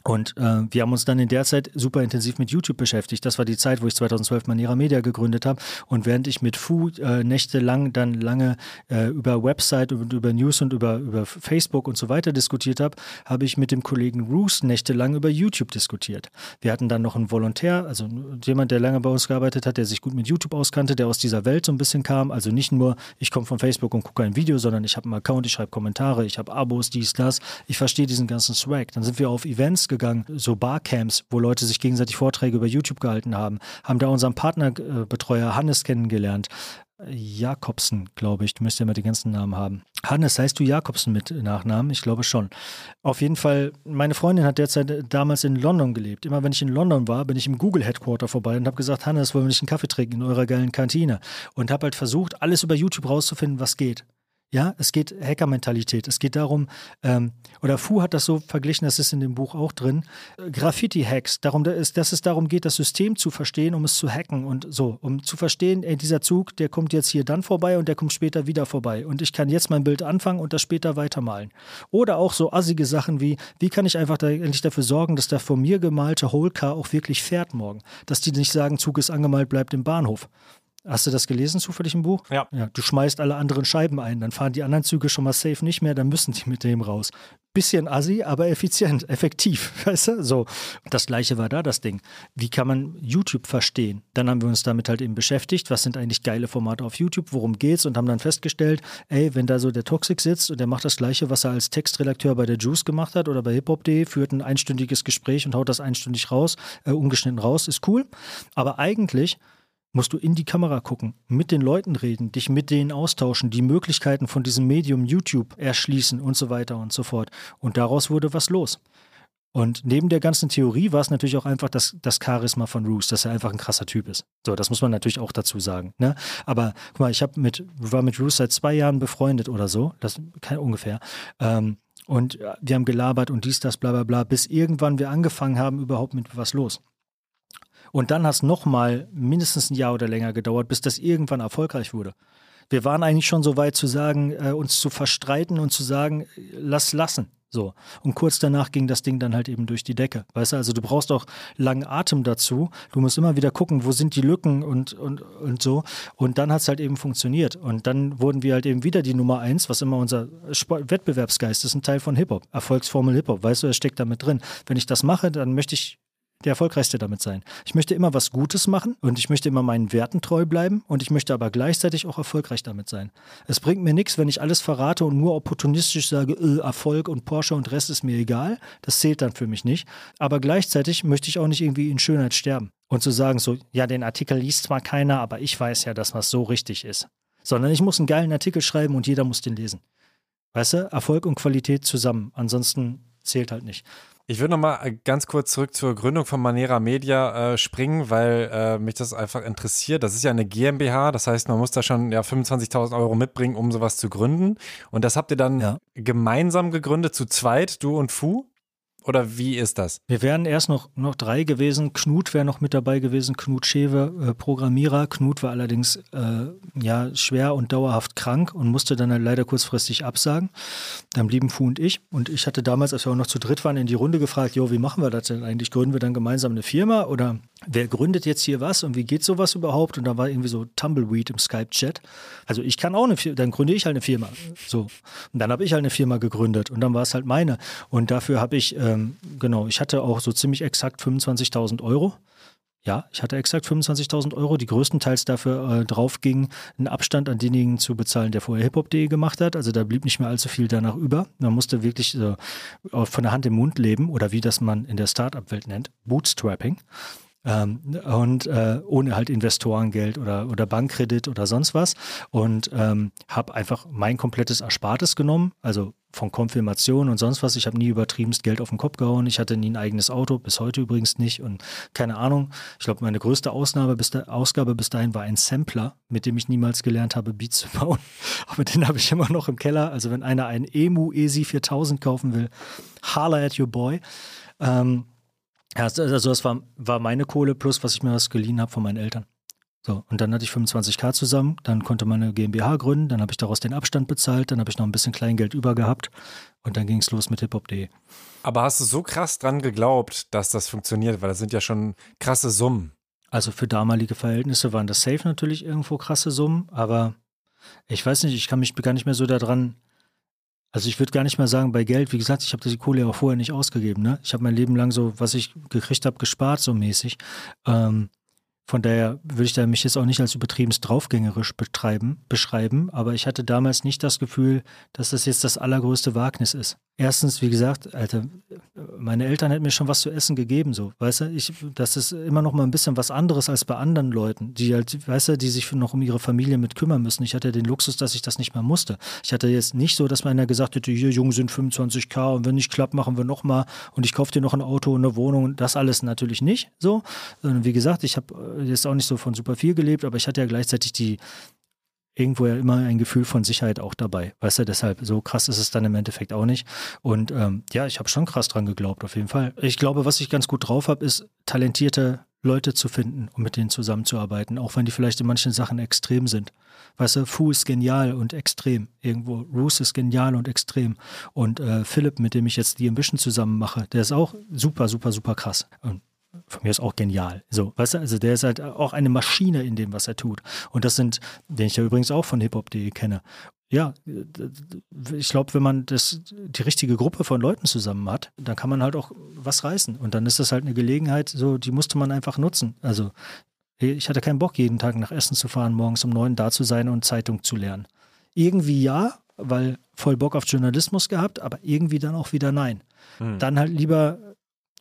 Und äh, wir haben uns dann in der Zeit super intensiv mit YouTube beschäftigt. Das war die Zeit, wo ich 2012 Manera Media gegründet habe. Und während ich mit Fu äh, nächtelang dann lange äh, über Website und über News und über, über Facebook und so weiter diskutiert habe, habe ich mit dem Kollegen Roos nächtelang über YouTube diskutiert. Wir hatten dann noch einen Volontär, also jemand, der lange bei uns gearbeitet hat, der sich gut mit YouTube auskannte, der aus dieser Welt so ein bisschen kam. Also nicht nur, ich komme von Facebook und gucke ein Video, sondern ich habe einen Account, ich schreibe Kommentare, ich habe Abos, dies, das. Ich verstehe diesen ganzen Swag. Dann sind wir auf Events gegangen, so Barcamps, wo Leute sich gegenseitig Vorträge über YouTube gehalten haben, haben da unseren Partnerbetreuer Hannes kennengelernt, Jakobsen, glaube ich. Du müsst ja mal die ganzen Namen haben. Hannes, heißt du Jakobsen mit Nachnamen? Ich glaube schon. Auf jeden Fall, meine Freundin hat derzeit damals in London gelebt. Immer wenn ich in London war, bin ich im Google Headquarter vorbei und habe gesagt, Hannes, wollen wir nicht einen Kaffee trinken in eurer geilen Kantine? Und habe halt versucht, alles über YouTube rauszufinden, was geht. Ja, es geht Hacker-Mentalität. Es geht darum, ähm, oder Fu hat das so verglichen, das ist in dem Buch auch drin, äh, Graffiti-Hacks, darum, dass es darum geht, das System zu verstehen, um es zu hacken und so, um zu verstehen, ey, dieser Zug, der kommt jetzt hier dann vorbei und der kommt später wieder vorbei und ich kann jetzt mein Bild anfangen und das später weitermalen. Oder auch so assige Sachen wie, wie kann ich einfach da, endlich dafür sorgen, dass der von mir gemalte Whole Car auch wirklich fährt morgen, dass die nicht sagen, Zug ist angemalt, bleibt im Bahnhof. Hast du das gelesen zufällig im Buch? Ja. ja. Du schmeißt alle anderen Scheiben ein, dann fahren die anderen Züge schon mal safe nicht mehr, dann müssen die mit dem raus. Bisschen assi, aber effizient, *laughs* effektiv, weißt du? So. Das gleiche war da das Ding. Wie kann man YouTube verstehen? Dann haben wir uns damit halt eben beschäftigt, was sind eigentlich geile Formate auf YouTube, worum geht's und haben dann festgestellt, ey, wenn da so der Toxic sitzt und der macht das gleiche, was er als Textredakteur bei der Juice gemacht hat oder bei hiphop.de, führt ein einstündiges Gespräch und haut das einstündig raus, äh, ungeschnitten raus, ist cool. Aber eigentlich musst du in die Kamera gucken, mit den Leuten reden, dich mit denen austauschen, die Möglichkeiten von diesem Medium YouTube erschließen und so weiter und so fort. Und daraus wurde was los. Und neben der ganzen Theorie war es natürlich auch einfach das, das Charisma von Roos, dass er einfach ein krasser Typ ist. So, das muss man natürlich auch dazu sagen. Ne? Aber guck mal, ich hab mit, war mit Roos seit zwei Jahren befreundet oder so, das kein ungefähr. Ähm, und wir haben gelabert und dies, das, bla bla bla, bis irgendwann wir angefangen haben, überhaupt mit was los. Und dann es nochmal mindestens ein Jahr oder länger gedauert, bis das irgendwann erfolgreich wurde. Wir waren eigentlich schon so weit zu sagen, äh, uns zu verstreiten und zu sagen, lass lassen. So. Und kurz danach ging das Ding dann halt eben durch die Decke. Weißt du, also du brauchst auch langen Atem dazu. Du musst immer wieder gucken, wo sind die Lücken und, und, und so. Und dann hat es halt eben funktioniert. Und dann wurden wir halt eben wieder die Nummer eins, was immer unser Sport Wettbewerbsgeist ist, ein Teil von Hip-Hop. Erfolgsformel Hip-Hop. Weißt du, er steckt damit drin. Wenn ich das mache, dann möchte ich der erfolgreichste damit sein. Ich möchte immer was Gutes machen und ich möchte immer meinen Werten treu bleiben und ich möchte aber gleichzeitig auch erfolgreich damit sein. Es bringt mir nichts, wenn ich alles verrate und nur opportunistisch sage, äh, Erfolg und Porsche und Rest ist mir egal. Das zählt dann für mich nicht. Aber gleichzeitig möchte ich auch nicht irgendwie in Schönheit sterben und zu sagen so, ja, den Artikel liest zwar keiner, aber ich weiß ja, dass was so richtig ist. Sondern ich muss einen geilen Artikel schreiben und jeder muss den lesen. Weißt du, Erfolg und Qualität zusammen. Ansonsten zählt halt nicht. Ich würde nochmal äh, ganz kurz zurück zur Gründung von Manera Media äh, springen, weil äh, mich das einfach interessiert. Das ist ja eine GmbH, das heißt, man muss da schon ja 25.000 Euro mitbringen, um sowas zu gründen. Und das habt ihr dann ja. gemeinsam gegründet, zu zweit, du und Fu? Oder wie ist das? Wir wären erst noch, noch drei gewesen. Knut wäre noch mit dabei gewesen. Knut Schewe, äh, Programmierer. Knut war allerdings äh, ja, schwer und dauerhaft krank und musste dann leider kurzfristig absagen. Dann blieben Fu und ich. Und ich hatte damals, als wir auch noch zu dritt waren, in die Runde gefragt, jo, wie machen wir das denn eigentlich? Gründen wir dann gemeinsam eine Firma oder wer gründet jetzt hier was und wie geht sowas überhaupt? Und da war irgendwie so Tumbleweed im Skype-Chat. Also ich kann auch eine Firma, dann gründe ich halt eine Firma. So. Und dann habe ich halt eine Firma gegründet und dann war es halt meine. Und dafür habe ich äh, ähm, genau, ich hatte auch so ziemlich exakt 25.000 Euro. Ja, ich hatte exakt 25.000 Euro, die größtenteils dafür äh, drauf ging, einen Abstand an denjenigen zu bezahlen, der vorher hiphop.de gemacht hat. Also da blieb nicht mehr allzu viel danach über. Man musste wirklich äh, von der Hand im Mund leben oder wie das man in der Startup-Welt nennt, Bootstrapping. Ähm, und äh, ohne halt Investorengeld oder, oder Bankkredit oder sonst was. Und ähm, habe einfach mein komplettes Erspartes genommen, also von Konfirmation und sonst was. Ich habe nie übertriebenst Geld auf den Kopf gehauen. Ich hatte nie ein eigenes Auto, bis heute übrigens nicht. Und keine Ahnung. Ich glaube, meine größte Ausnahme bis da, Ausgabe bis dahin war ein Sampler, mit dem ich niemals gelernt habe, Beats zu *laughs* bauen. Aber den habe ich immer noch im Keller. Also wenn einer einen EMU ESI 4000 kaufen will, holla at your boy. Ähm, also, also das war, war meine Kohle plus, was ich mir was geliehen habe von meinen Eltern. So, und dann hatte ich 25k zusammen, dann konnte man eine GmbH gründen, dann habe ich daraus den Abstand bezahlt, dann habe ich noch ein bisschen Kleingeld über gehabt und dann ging es los mit hiphop.de. Aber hast du so krass dran geglaubt, dass das funktioniert? Weil das sind ja schon krasse Summen. Also für damalige Verhältnisse waren das safe natürlich irgendwo krasse Summen, aber ich weiß nicht, ich kann mich gar nicht mehr so daran also ich würde gar nicht mal sagen, bei Geld, wie gesagt, ich habe die Kohle ja auch vorher nicht ausgegeben. Ne? Ich habe mein Leben lang so, was ich gekriegt habe, gespart, so mäßig. Ähm, von daher würde ich da mich jetzt auch nicht als übertrieben draufgängerisch betreiben, beschreiben, aber ich hatte damals nicht das Gefühl, dass das jetzt das allergrößte Wagnis ist. Erstens, wie gesagt, Alter, meine Eltern hätten mir schon was zu essen gegeben, so, weißt du, ich, das ist immer noch mal ein bisschen was anderes als bei anderen Leuten, die halt, weißt du, die sich noch um ihre Familie mit kümmern müssen. Ich hatte den Luxus, dass ich das nicht mehr musste. Ich hatte jetzt nicht so, dass meiner gesagt hätte, hier, Jungen sind 25k und wenn nicht klappt, machen wir noch mal und ich kaufe dir noch ein Auto und eine Wohnung. Das alles natürlich nicht so. Sondern wie gesagt, ich habe jetzt auch nicht so von super viel gelebt, aber ich hatte ja gleichzeitig die, irgendwo ja immer ein Gefühl von Sicherheit auch dabei. Weißt du, deshalb so krass ist es dann im Endeffekt auch nicht. Und ähm, ja, ich habe schon krass dran geglaubt, auf jeden Fall. Ich glaube, was ich ganz gut drauf habe, ist talentierte Leute zu finden und mit denen zusammenzuarbeiten, auch wenn die vielleicht in manchen Sachen extrem sind. Weißt du, Fu ist genial und extrem irgendwo. Roos ist genial und extrem. Und äh, Philipp, mit dem ich jetzt die Ambition zusammen mache, der ist auch super, super, super krass. Und von mir ist auch genial. So, weißt du, also der ist halt auch eine Maschine in dem, was er tut. Und das sind, den ich ja übrigens auch von hiphop.de kenne. Ja, ich glaube, wenn man das, die richtige Gruppe von Leuten zusammen hat, dann kann man halt auch was reißen. Und dann ist das halt eine Gelegenheit, so, die musste man einfach nutzen. Also, ich hatte keinen Bock, jeden Tag nach Essen zu fahren, morgens um neun da zu sein und Zeitung zu lernen. Irgendwie ja, weil voll Bock auf Journalismus gehabt, aber irgendwie dann auch wieder nein. Hm. Dann halt lieber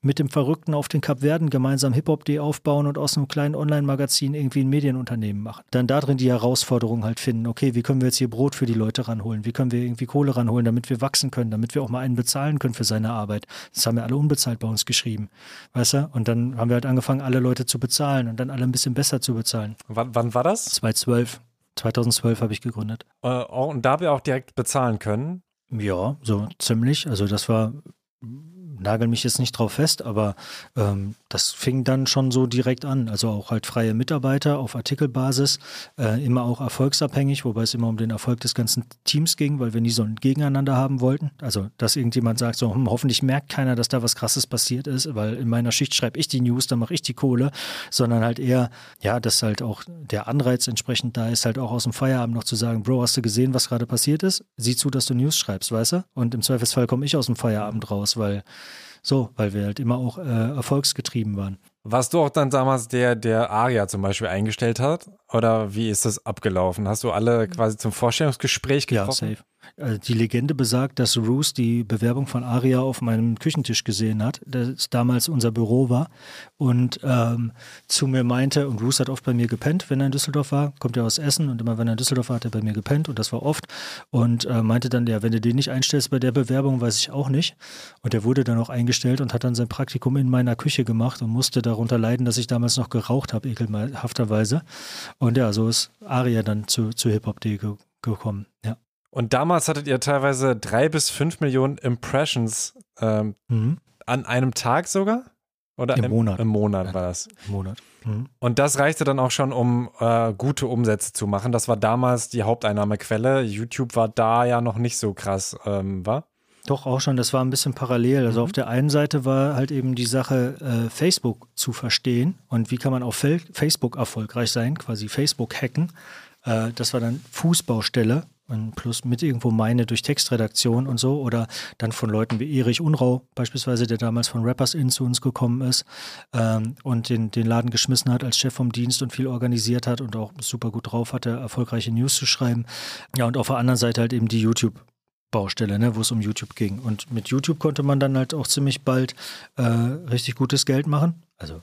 mit dem Verrückten auf den Kapverden gemeinsam Hip-Hop.de aufbauen und aus einem kleinen Online-Magazin irgendwie ein Medienunternehmen machen. Dann darin die Herausforderung halt finden, okay, wie können wir jetzt hier Brot für die Leute ranholen? Wie können wir irgendwie Kohle ranholen, damit wir wachsen können, damit wir auch mal einen bezahlen können für seine Arbeit? Das haben wir alle unbezahlt bei uns geschrieben, weißt du? Und dann haben wir halt angefangen, alle Leute zu bezahlen und dann alle ein bisschen besser zu bezahlen. W wann war das? 2012. 2012 habe ich gegründet. Äh, und da wir auch direkt bezahlen können? Ja, so ziemlich. Also das war nagel mich jetzt nicht drauf fest, aber ähm, das fing dann schon so direkt an. Also auch halt freie Mitarbeiter auf Artikelbasis, äh, immer auch erfolgsabhängig, wobei es immer um den Erfolg des ganzen Teams ging, weil wir nie so ein Gegeneinander haben wollten. Also, dass irgendjemand sagt, so, hm, hoffentlich merkt keiner, dass da was Krasses passiert ist, weil in meiner Schicht schreibe ich die News, dann mache ich die Kohle, sondern halt eher, ja, dass halt auch der Anreiz entsprechend da ist, halt auch aus dem Feierabend noch zu sagen, Bro, hast du gesehen, was gerade passiert ist? Sieh zu, dass du News schreibst, weißt du? Und im Zweifelsfall komme ich aus dem Feierabend raus, weil so, weil wir halt immer auch äh, erfolgsgetrieben waren. Warst du auch dann damals der, der Aria zum Beispiel eingestellt hat? Oder wie ist das abgelaufen? Hast du alle quasi zum Vorstellungsgespräch getroffen? Ja, safe. Also die Legende besagt, dass Roos die Bewerbung von Aria auf meinem Küchentisch gesehen hat, das damals unser Büro war und ähm, zu mir meinte, und Roos hat oft bei mir gepennt, wenn er in Düsseldorf war, kommt er aus Essen und immer wenn er in Düsseldorf war, hat er bei mir gepennt und das war oft und äh, meinte dann, ja, wenn du den nicht einstellst bei der Bewerbung, weiß ich auch nicht. Und er wurde dann auch eingestellt und hat dann sein Praktikum in meiner Küche gemacht und musste darunter leiden, dass ich damals noch geraucht habe, ekelhafterweise. Und ja, so ist Aria dann zu, zu Hip-Hop.de gekommen, ja. Und damals hattet ihr teilweise drei bis fünf Millionen Impressions ähm, mhm. an einem Tag sogar? Oder im, im Monat? Im Monat war das. Im Monat. Mhm. Und das reichte dann auch schon, um äh, gute Umsätze zu machen. Das war damals die Haupteinnahmequelle. YouTube war da ja noch nicht so krass, ähm, war? Doch, auch schon. Das war ein bisschen parallel. Also mhm. auf der einen Seite war halt eben die Sache, äh, Facebook zu verstehen und wie kann man auf Facebook erfolgreich sein, quasi Facebook hacken. Äh, das war dann Fußbaustelle und plus mit irgendwo meine durch Textredaktion und so oder dann von Leuten wie Erich Unrau beispielsweise, der damals von Rappers In zu uns gekommen ist ähm, und den, den Laden geschmissen hat als Chef vom Dienst und viel organisiert hat und auch super gut drauf hatte, erfolgreiche News zu schreiben. Ja, und auf der anderen Seite halt eben die YouTube Baustelle, ne, wo es um YouTube ging. Und mit YouTube konnte man dann halt auch ziemlich bald äh, richtig gutes Geld machen. Also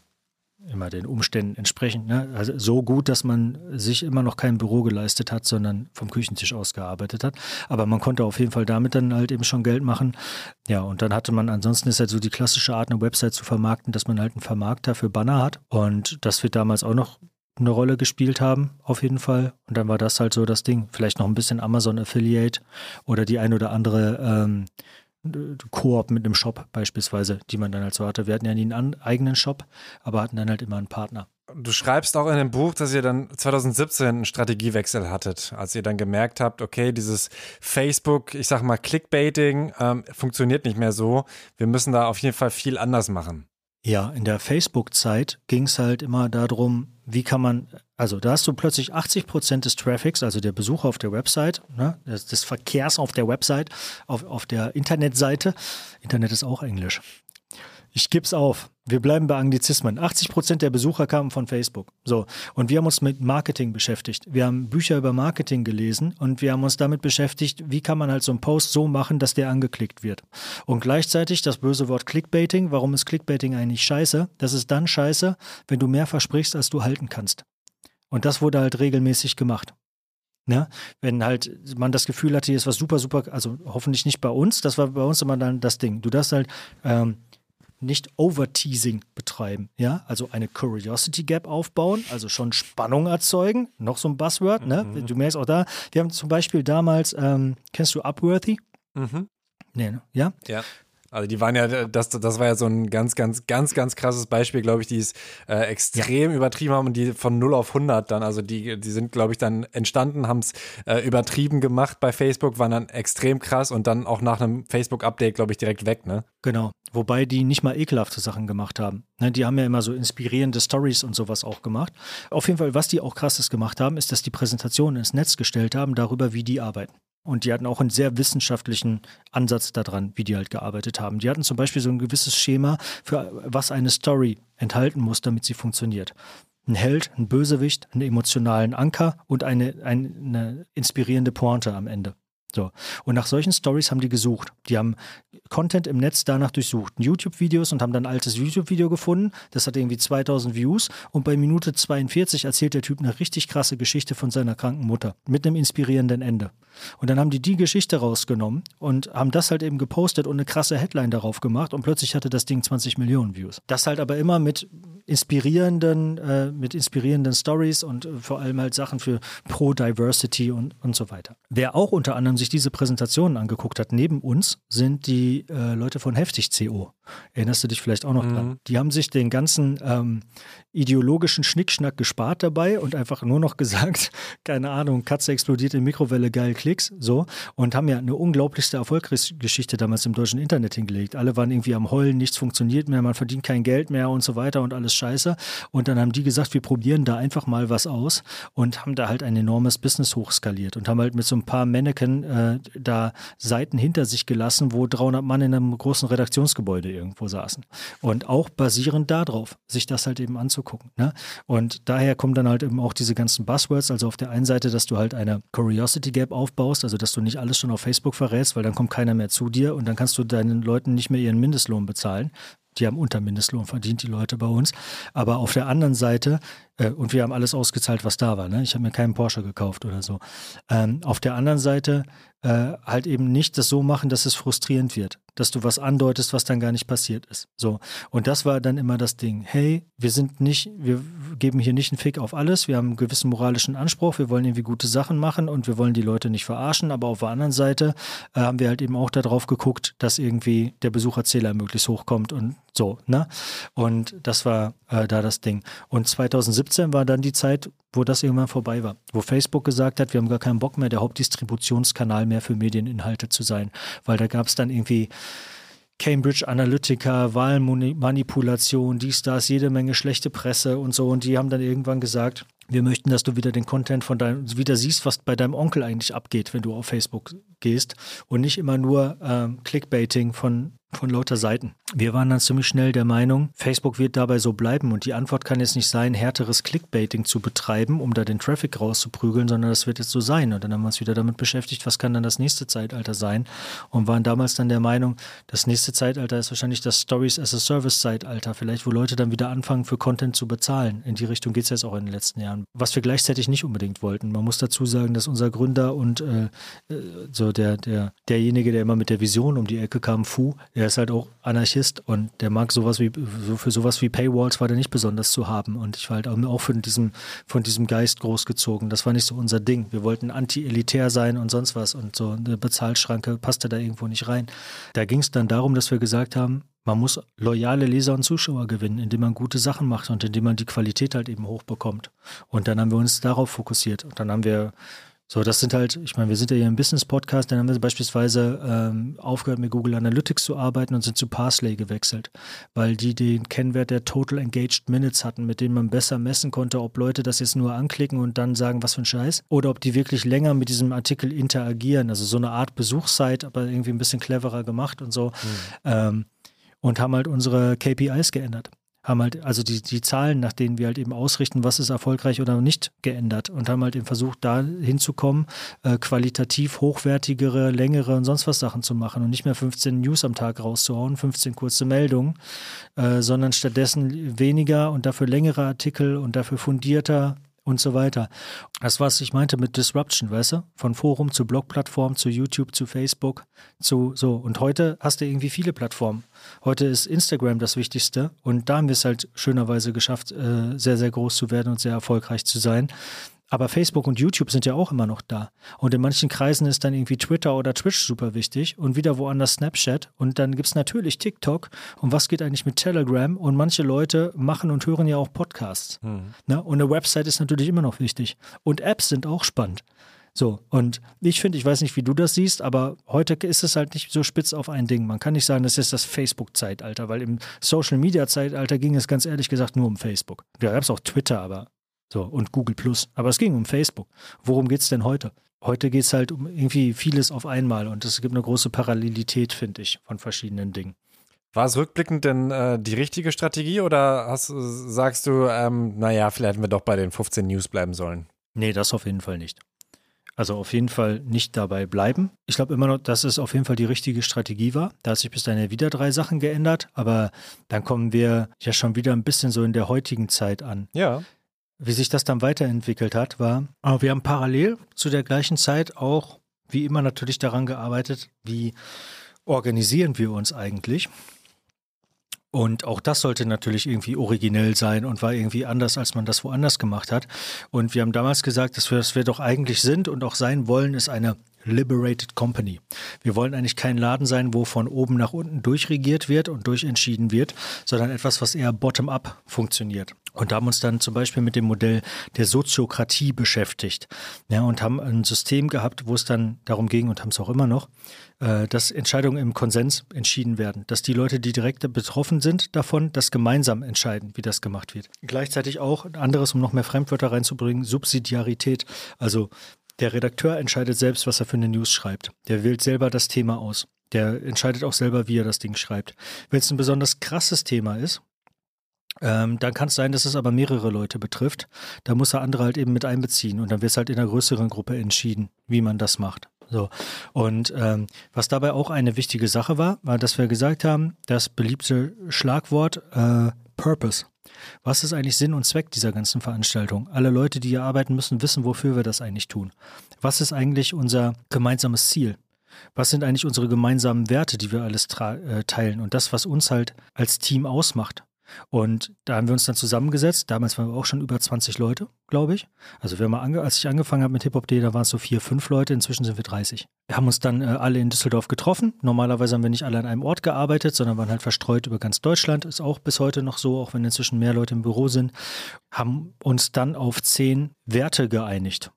immer den Umständen entsprechend. Ne? Also so gut, dass man sich immer noch kein Büro geleistet hat, sondern vom Küchentisch aus gearbeitet hat. Aber man konnte auf jeden Fall damit dann halt eben schon Geld machen. Ja, und dann hatte man, ansonsten ist halt so die klassische Art, eine Website zu vermarkten, dass man halt einen Vermarkter für Banner hat. Und das wird damals auch noch eine Rolle gespielt haben, auf jeden Fall. Und dann war das halt so das Ding. Vielleicht noch ein bisschen Amazon Affiliate oder die ein oder andere ähm, Koop mit einem Shop beispielsweise, die man dann halt so hatte. Wir hatten ja nie einen eigenen Shop, aber hatten dann halt immer einen Partner. Du schreibst auch in dem Buch, dass ihr dann 2017 einen Strategiewechsel hattet, als ihr dann gemerkt habt, okay, dieses Facebook, ich sag mal Clickbaiting, ähm, funktioniert nicht mehr so. Wir müssen da auf jeden Fall viel anders machen. Ja, in der Facebook-Zeit ging es halt immer darum, wie kann man, also da hast du plötzlich 80 Prozent des Traffics, also der Besucher auf der Website, ne, des, des, Verkehrs auf der Website, auf, auf der Internetseite. Internet ist auch Englisch. Ich gib's auf. Wir bleiben bei Anglizismen. 80 Prozent der Besucher kamen von Facebook. So. Und wir haben uns mit Marketing beschäftigt. Wir haben Bücher über Marketing gelesen und wir haben uns damit beschäftigt, wie kann man halt so einen Post so machen, dass der angeklickt wird. Und gleichzeitig das böse Wort Clickbaiting. Warum ist Clickbaiting eigentlich scheiße? Das ist dann scheiße, wenn du mehr versprichst, als du halten kannst. Und das wurde halt regelmäßig gemacht. Ja, wenn halt man das Gefühl hatte, hier ist was super, super, also hoffentlich nicht bei uns, das war bei uns immer dann das Ding. Du darfst halt ähm, nicht Overteasing betreiben, ja, also eine Curiosity Gap aufbauen, also schon Spannung erzeugen, noch so ein Buzzword, ne? Mhm. Du merkst auch da, wir haben zum Beispiel damals, ähm, kennst du Upworthy? Mhm. Nee, ne? ja? Ja. Also die waren ja, das, das war ja so ein ganz, ganz, ganz, ganz krasses Beispiel, glaube ich, die es äh, extrem ja. übertrieben haben und die von 0 auf 100 dann, also die, die sind, glaube ich, dann entstanden, haben es äh, übertrieben gemacht bei Facebook, waren dann extrem krass und dann auch nach einem Facebook-Update, glaube ich, direkt weg, ne? Genau, wobei die nicht mal ekelhafte Sachen gemacht haben. Ne, die haben ja immer so inspirierende Stories und sowas auch gemacht. Auf jeden Fall, was die auch krasses gemacht haben, ist, dass die Präsentationen ins Netz gestellt haben darüber, wie die arbeiten. Und die hatten auch einen sehr wissenschaftlichen Ansatz daran, wie die halt gearbeitet haben. Die hatten zum Beispiel so ein gewisses Schema, für was eine Story enthalten muss, damit sie funktioniert. Ein Held, ein Bösewicht, einen emotionalen Anker und eine, eine inspirierende Pointe am Ende. So. Und nach solchen Stories haben die gesucht. Die haben Content im Netz danach durchsucht. YouTube-Videos und haben dann ein altes YouTube-Video gefunden. Das hat irgendwie 2000 Views. Und bei Minute 42 erzählt der Typ eine richtig krasse Geschichte von seiner kranken Mutter. Mit einem inspirierenden Ende. Und dann haben die die Geschichte rausgenommen und haben das halt eben gepostet und eine krasse Headline darauf gemacht. Und plötzlich hatte das Ding 20 Millionen Views. Das halt aber immer mit inspirierenden, äh, mit inspirierenden Stories und äh, vor allem halt Sachen für Pro-Diversity und, und so weiter. Wer auch unter anderem sich diese Präsentationen angeguckt hat, neben uns, sind die äh, Leute von Heftig CO. Erinnerst du dich vielleicht auch noch mhm. dran? Die haben sich den ganzen ähm, ideologischen Schnickschnack gespart dabei und einfach nur noch *laughs* gesagt, keine Ahnung, Katze explodiert in Mikrowelle, geil Klicks, so. Und haben ja eine unglaublichste Erfolgsgeschichte damals im deutschen Internet hingelegt. Alle waren irgendwie am Heulen, nichts funktioniert mehr, man verdient kein Geld mehr und so weiter und alles scheiße. Und dann haben die gesagt, wir probieren da einfach mal was aus und haben da halt ein enormes Business hochskaliert und haben halt mit so ein paar Mannequin äh, da Seiten hinter sich gelassen, wo 300 Mann in einem großen Redaktionsgebäude irgendwo saßen. Und auch basierend darauf, sich das halt eben anzugucken. Ne? Und daher kommen dann halt eben auch diese ganzen Buzzwords. Also auf der einen Seite, dass du halt eine Curiosity Gap aufbaust, also dass du nicht alles schon auf Facebook verrätst, weil dann kommt keiner mehr zu dir und dann kannst du deinen Leuten nicht mehr ihren Mindestlohn bezahlen, die haben unter Mindestlohn verdient, die Leute bei uns. Aber auf der anderen Seite, äh, und wir haben alles ausgezahlt, was da war. Ne? Ich habe mir keinen Porsche gekauft oder so. Ähm, auf der anderen Seite äh, halt eben nicht das so machen, dass es frustrierend wird, dass du was andeutest, was dann gar nicht passiert ist. So. Und das war dann immer das Ding. Hey, wir sind nicht, wir geben hier nicht einen Fick auf alles, wir haben einen gewissen moralischen Anspruch, wir wollen irgendwie gute Sachen machen und wir wollen die Leute nicht verarschen, aber auf der anderen Seite äh, haben wir halt eben auch darauf geguckt, dass irgendwie der Besucherzähler möglichst hochkommt und so, ne? Und das war äh, da das Ding. Und 2017 war dann die Zeit, wo das irgendwann vorbei war, wo Facebook gesagt hat, wir haben gar keinen Bock mehr, der Hauptdistributionskanal mehr für Medieninhalte zu sein, weil da gab es dann irgendwie Cambridge Analytica, Wahlmanipulation, dies, das, jede Menge schlechte Presse und so. Und die haben dann irgendwann gesagt, wir möchten, dass du wieder den Content von deinem, wieder siehst, was bei deinem Onkel eigentlich abgeht, wenn du auf Facebook gehst und nicht immer nur ähm, Clickbaiting von von lauter Seiten. Wir waren dann ziemlich schnell der Meinung, Facebook wird dabei so bleiben und die Antwort kann jetzt nicht sein, härteres Clickbaiting zu betreiben, um da den Traffic rauszuprügeln, sondern das wird jetzt so sein. Und dann haben wir uns wieder damit beschäftigt, was kann dann das nächste Zeitalter sein und waren damals dann der Meinung, das nächste Zeitalter ist wahrscheinlich das Stories as a Service Zeitalter, vielleicht wo Leute dann wieder anfangen für Content zu bezahlen. In die Richtung geht es jetzt auch in den letzten Jahren. Was wir gleichzeitig nicht unbedingt wollten. Man muss dazu sagen, dass unser Gründer und äh, äh so der, der, derjenige, der immer mit der Vision um die Ecke kam, Fu, der ist halt auch Anarchist und der mag sowas wie, so für sowas wie Paywalls war der nicht besonders zu haben. Und ich war halt auch von diesem, von diesem Geist großgezogen. Das war nicht so unser Ding. Wir wollten anti-elitär sein und sonst was. Und so eine Bezahlschranke passte da irgendwo nicht rein. Da ging es dann darum, dass wir gesagt haben, man muss loyale Leser und Zuschauer gewinnen, indem man gute Sachen macht und indem man die Qualität halt eben hochbekommt. Und dann haben wir uns darauf fokussiert. Und dann haben wir so, das sind halt, ich meine, wir sind ja hier im Business-Podcast, dann haben wir beispielsweise ähm, aufgehört, mit Google Analytics zu arbeiten und sind zu Parsley gewechselt, weil die den Kennwert der Total Engaged Minutes hatten, mit denen man besser messen konnte, ob Leute das jetzt nur anklicken und dann sagen, was für ein Scheiß, oder ob die wirklich länger mit diesem Artikel interagieren. Also so eine Art Besuchszeit, aber irgendwie ein bisschen cleverer gemacht und so. Mhm. Ähm, und haben halt unsere KPIs geändert. Haben halt also die, die Zahlen, nach denen wir halt eben ausrichten, was ist erfolgreich oder nicht, geändert und haben halt eben versucht, da hinzukommen, äh, qualitativ hochwertigere, längere und sonst was Sachen zu machen und nicht mehr 15 News am Tag rauszuhauen, 15 kurze Meldungen, äh, sondern stattdessen weniger und dafür längere Artikel und dafür fundierter und so weiter. Das, was ich meinte mit Disruption, weißt du? Von Forum zu Blogplattform, zu YouTube, zu Facebook, zu so. Und heute hast du irgendwie viele Plattformen. Heute ist Instagram das Wichtigste und da haben wir es halt schönerweise geschafft, äh, sehr, sehr groß zu werden und sehr erfolgreich zu sein. Aber Facebook und YouTube sind ja auch immer noch da. Und in manchen Kreisen ist dann irgendwie Twitter oder Twitch super wichtig und wieder woanders Snapchat. Und dann gibt es natürlich TikTok. Und was geht eigentlich mit Telegram? Und manche Leute machen und hören ja auch Podcasts. Mhm. Ne? Und eine Website ist natürlich immer noch wichtig. Und Apps sind auch spannend. So, und ich finde, ich weiß nicht, wie du das siehst, aber heute ist es halt nicht so spitz auf ein Ding. Man kann nicht sagen, das ist das Facebook-Zeitalter, weil im Social-Media-Zeitalter ging es ganz ehrlich gesagt nur um Facebook. Da gab es auch Twitter, aber so, und Google Plus. Aber es ging um Facebook. Worum geht es denn heute? Heute geht es halt um irgendwie vieles auf einmal und es gibt eine große Parallelität, finde ich, von verschiedenen Dingen. War es rückblickend denn äh, die richtige Strategie oder hast, sagst du, ähm, naja, vielleicht hätten wir doch bei den 15 News bleiben sollen? Nee, das auf jeden Fall nicht. Also auf jeden Fall nicht dabei bleiben. Ich glaube immer noch, dass es auf jeden Fall die richtige Strategie war. Da hat sich bis dahin ja wieder drei Sachen geändert, aber dann kommen wir ja schon wieder ein bisschen so in der heutigen Zeit an. Ja wie sich das dann weiterentwickelt hat, war, wir haben parallel zu der gleichen Zeit auch, wie immer natürlich daran gearbeitet, wie organisieren wir uns eigentlich. Und auch das sollte natürlich irgendwie originell sein und war irgendwie anders, als man das woanders gemacht hat. Und wir haben damals gesagt, dass wir, dass wir doch eigentlich sind und auch sein wollen, ist eine Liberated Company. Wir wollen eigentlich kein Laden sein, wo von oben nach unten durchregiert wird und durchentschieden wird, sondern etwas, was eher bottom-up funktioniert. Und haben uns dann zum Beispiel mit dem Modell der Soziokratie beschäftigt. Ja, und haben ein System gehabt, wo es dann darum ging und haben es auch immer noch, äh, dass Entscheidungen im Konsens entschieden werden. Dass die Leute, die direkt betroffen sind davon, das gemeinsam entscheiden, wie das gemacht wird. Gleichzeitig auch ein anderes, um noch mehr Fremdwörter reinzubringen, Subsidiarität. Also der Redakteur entscheidet selbst, was er für eine News schreibt. Der wählt selber das Thema aus. Der entscheidet auch selber, wie er das Ding schreibt. Wenn es ein besonders krasses Thema ist, ähm, dann kann es sein, dass es aber mehrere Leute betrifft. Da muss er andere halt eben mit einbeziehen und dann wird es halt in einer größeren Gruppe entschieden, wie man das macht. So. Und ähm, was dabei auch eine wichtige Sache war, war, dass wir gesagt haben, das beliebte Schlagwort äh, Purpose. Was ist eigentlich Sinn und Zweck dieser ganzen Veranstaltung? Alle Leute, die hier arbeiten, müssen wissen, wofür wir das eigentlich tun. Was ist eigentlich unser gemeinsames Ziel? Was sind eigentlich unsere gemeinsamen Werte, die wir alles äh, teilen und das, was uns halt als Team ausmacht? Und da haben wir uns dann zusammengesetzt. Damals waren wir auch schon über 20 Leute, glaube ich. Also wir haben als ich angefangen habe mit Hip-Hop.de, da waren es so vier, fünf Leute. Inzwischen sind wir 30. Wir haben uns dann äh, alle in Düsseldorf getroffen. Normalerweise haben wir nicht alle an einem Ort gearbeitet, sondern waren halt verstreut über ganz Deutschland. Ist auch bis heute noch so, auch wenn inzwischen mehr Leute im Büro sind. Haben uns dann auf zehn Werte geeinigt.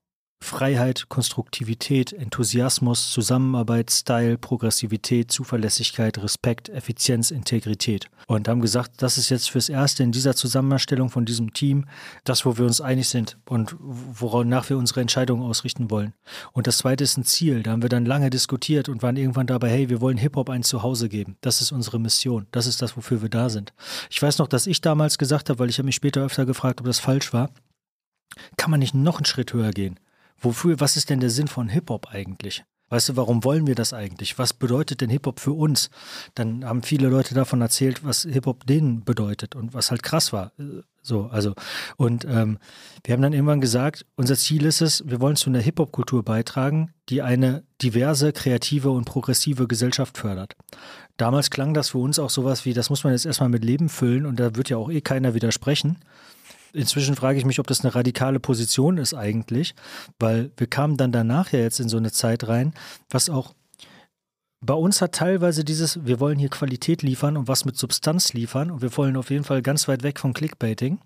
Freiheit, Konstruktivität, Enthusiasmus, Zusammenarbeit, Style, Progressivität, Zuverlässigkeit, Respekt, Effizienz, Integrität. Und haben gesagt, das ist jetzt fürs Erste in dieser Zusammenstellung von diesem Team das, wo wir uns einig sind und worauf wir unsere Entscheidungen ausrichten wollen. Und das Zweite ist ein Ziel. Da haben wir dann lange diskutiert und waren irgendwann dabei, hey, wir wollen Hip-Hop ein Zuhause geben. Das ist unsere Mission. Das ist das, wofür wir da sind. Ich weiß noch, dass ich damals gesagt habe, weil ich habe mich später öfter gefragt, ob das falsch war, kann man nicht noch einen Schritt höher gehen? Wofür, was ist denn der Sinn von Hip-Hop eigentlich? Weißt du, warum wollen wir das eigentlich? Was bedeutet denn Hip-Hop für uns? Dann haben viele Leute davon erzählt, was Hip-Hop denen bedeutet und was halt krass war. So, also, und ähm, wir haben dann irgendwann gesagt, unser Ziel ist es, wir wollen zu einer Hip-Hop-Kultur beitragen, die eine diverse, kreative und progressive Gesellschaft fördert. Damals klang das für uns auch sowas wie, das muss man jetzt erstmal mit Leben füllen und da wird ja auch eh keiner widersprechen. Inzwischen frage ich mich, ob das eine radikale Position ist eigentlich, weil wir kamen dann danach ja jetzt in so eine Zeit rein, was auch bei uns hat teilweise dieses, wir wollen hier Qualität liefern und was mit Substanz liefern und wir wollen auf jeden Fall ganz weit weg von Clickbaiting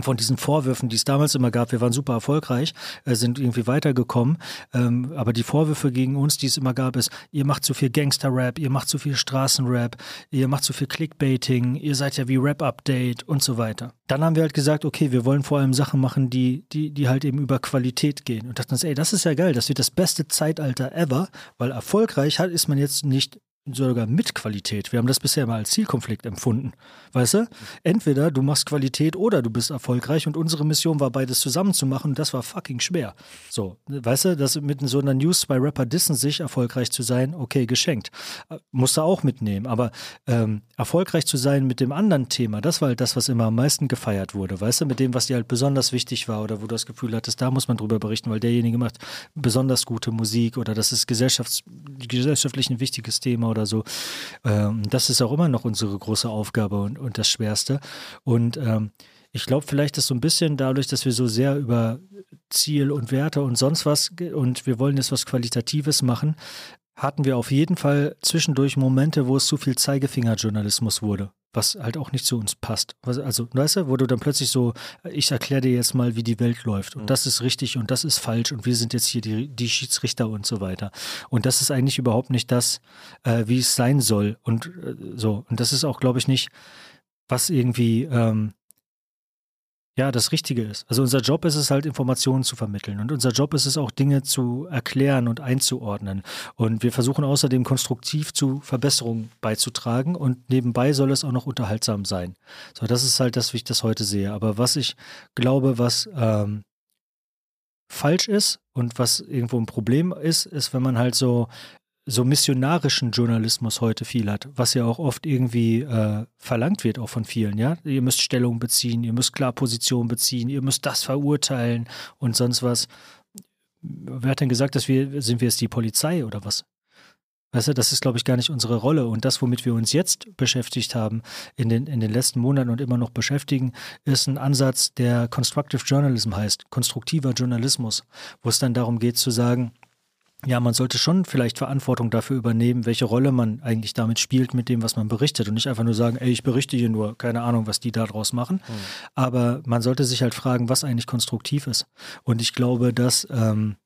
von diesen Vorwürfen, die es damals immer gab, wir waren super erfolgreich, äh, sind irgendwie weitergekommen, ähm, aber die Vorwürfe gegen uns, die es immer gab, ist, ihr macht zu viel Gangster-Rap, ihr macht zu viel Straßenrap, ihr macht zu viel Clickbaiting, ihr seid ja wie Rap-Update und so weiter. Dann haben wir halt gesagt, okay, wir wollen vor allem Sachen machen, die, die, die halt eben über Qualität gehen und dachten uns, ey, das ist ja geil, das wird das beste Zeitalter ever, weil erfolgreich ist man jetzt nicht sogar mit Qualität. Wir haben das bisher immer als Zielkonflikt empfunden. Weißt du? Entweder du machst Qualität oder du bist erfolgreich und unsere Mission war beides zusammen zu machen und das war fucking schwer. So, weißt du, das mit so einer News bei Rapper dissen sich erfolgreich zu sein, okay, geschenkt. Äh, musst du auch mitnehmen. Aber ähm, erfolgreich zu sein mit dem anderen Thema, das war halt das, was immer am meisten gefeiert wurde. Weißt du, mit dem, was dir halt besonders wichtig war oder wo du das Gefühl hattest, da muss man drüber berichten, weil derjenige macht besonders gute Musik oder das ist gesellschafts gesellschaftlich ein wichtiges Thema oder so. Ähm, das ist auch immer noch unsere große Aufgabe und, und das Schwerste. Und ähm, ich glaube, vielleicht ist so ein bisschen dadurch, dass wir so sehr über Ziel und Werte und sonst was und wir wollen jetzt was Qualitatives machen, hatten wir auf jeden Fall zwischendurch Momente, wo es zu viel Zeigefingerjournalismus wurde was halt auch nicht zu uns passt. Also, weißt du, wo du dann plötzlich so, ich erkläre dir jetzt mal, wie die Welt läuft und mhm. das ist richtig und das ist falsch und wir sind jetzt hier die, die Schiedsrichter und so weiter. Und das ist eigentlich überhaupt nicht das, äh, wie es sein soll und äh, so. Und das ist auch, glaube ich, nicht, was irgendwie ähm, ja, das Richtige ist. Also unser Job ist es halt, Informationen zu vermitteln. Und unser Job ist es auch, Dinge zu erklären und einzuordnen. Und wir versuchen außerdem konstruktiv zu Verbesserungen beizutragen. Und nebenbei soll es auch noch unterhaltsam sein. So, das ist halt das, wie ich das heute sehe. Aber was ich glaube, was ähm, falsch ist und was irgendwo ein Problem ist, ist, wenn man halt so so missionarischen Journalismus heute viel hat, was ja auch oft irgendwie äh, verlangt wird, auch von vielen, ja. Ihr müsst Stellung beziehen, ihr müsst klar Position beziehen, ihr müsst das verurteilen und sonst was. Wer hat denn gesagt, dass wir, sind wir jetzt die Polizei oder was? Weißt du, das ist, glaube ich, gar nicht unsere Rolle. Und das, womit wir uns jetzt beschäftigt haben, in den, in den letzten Monaten und immer noch beschäftigen, ist ein Ansatz, der Constructive Journalism heißt, konstruktiver Journalismus, wo es dann darum geht zu sagen, ja, man sollte schon vielleicht Verantwortung dafür übernehmen, welche Rolle man eigentlich damit spielt mit dem, was man berichtet und nicht einfach nur sagen, ey, ich berichte hier nur, keine Ahnung, was die da draus machen. Mhm. Aber man sollte sich halt fragen, was eigentlich konstruktiv ist. Und ich glaube, dass ähm,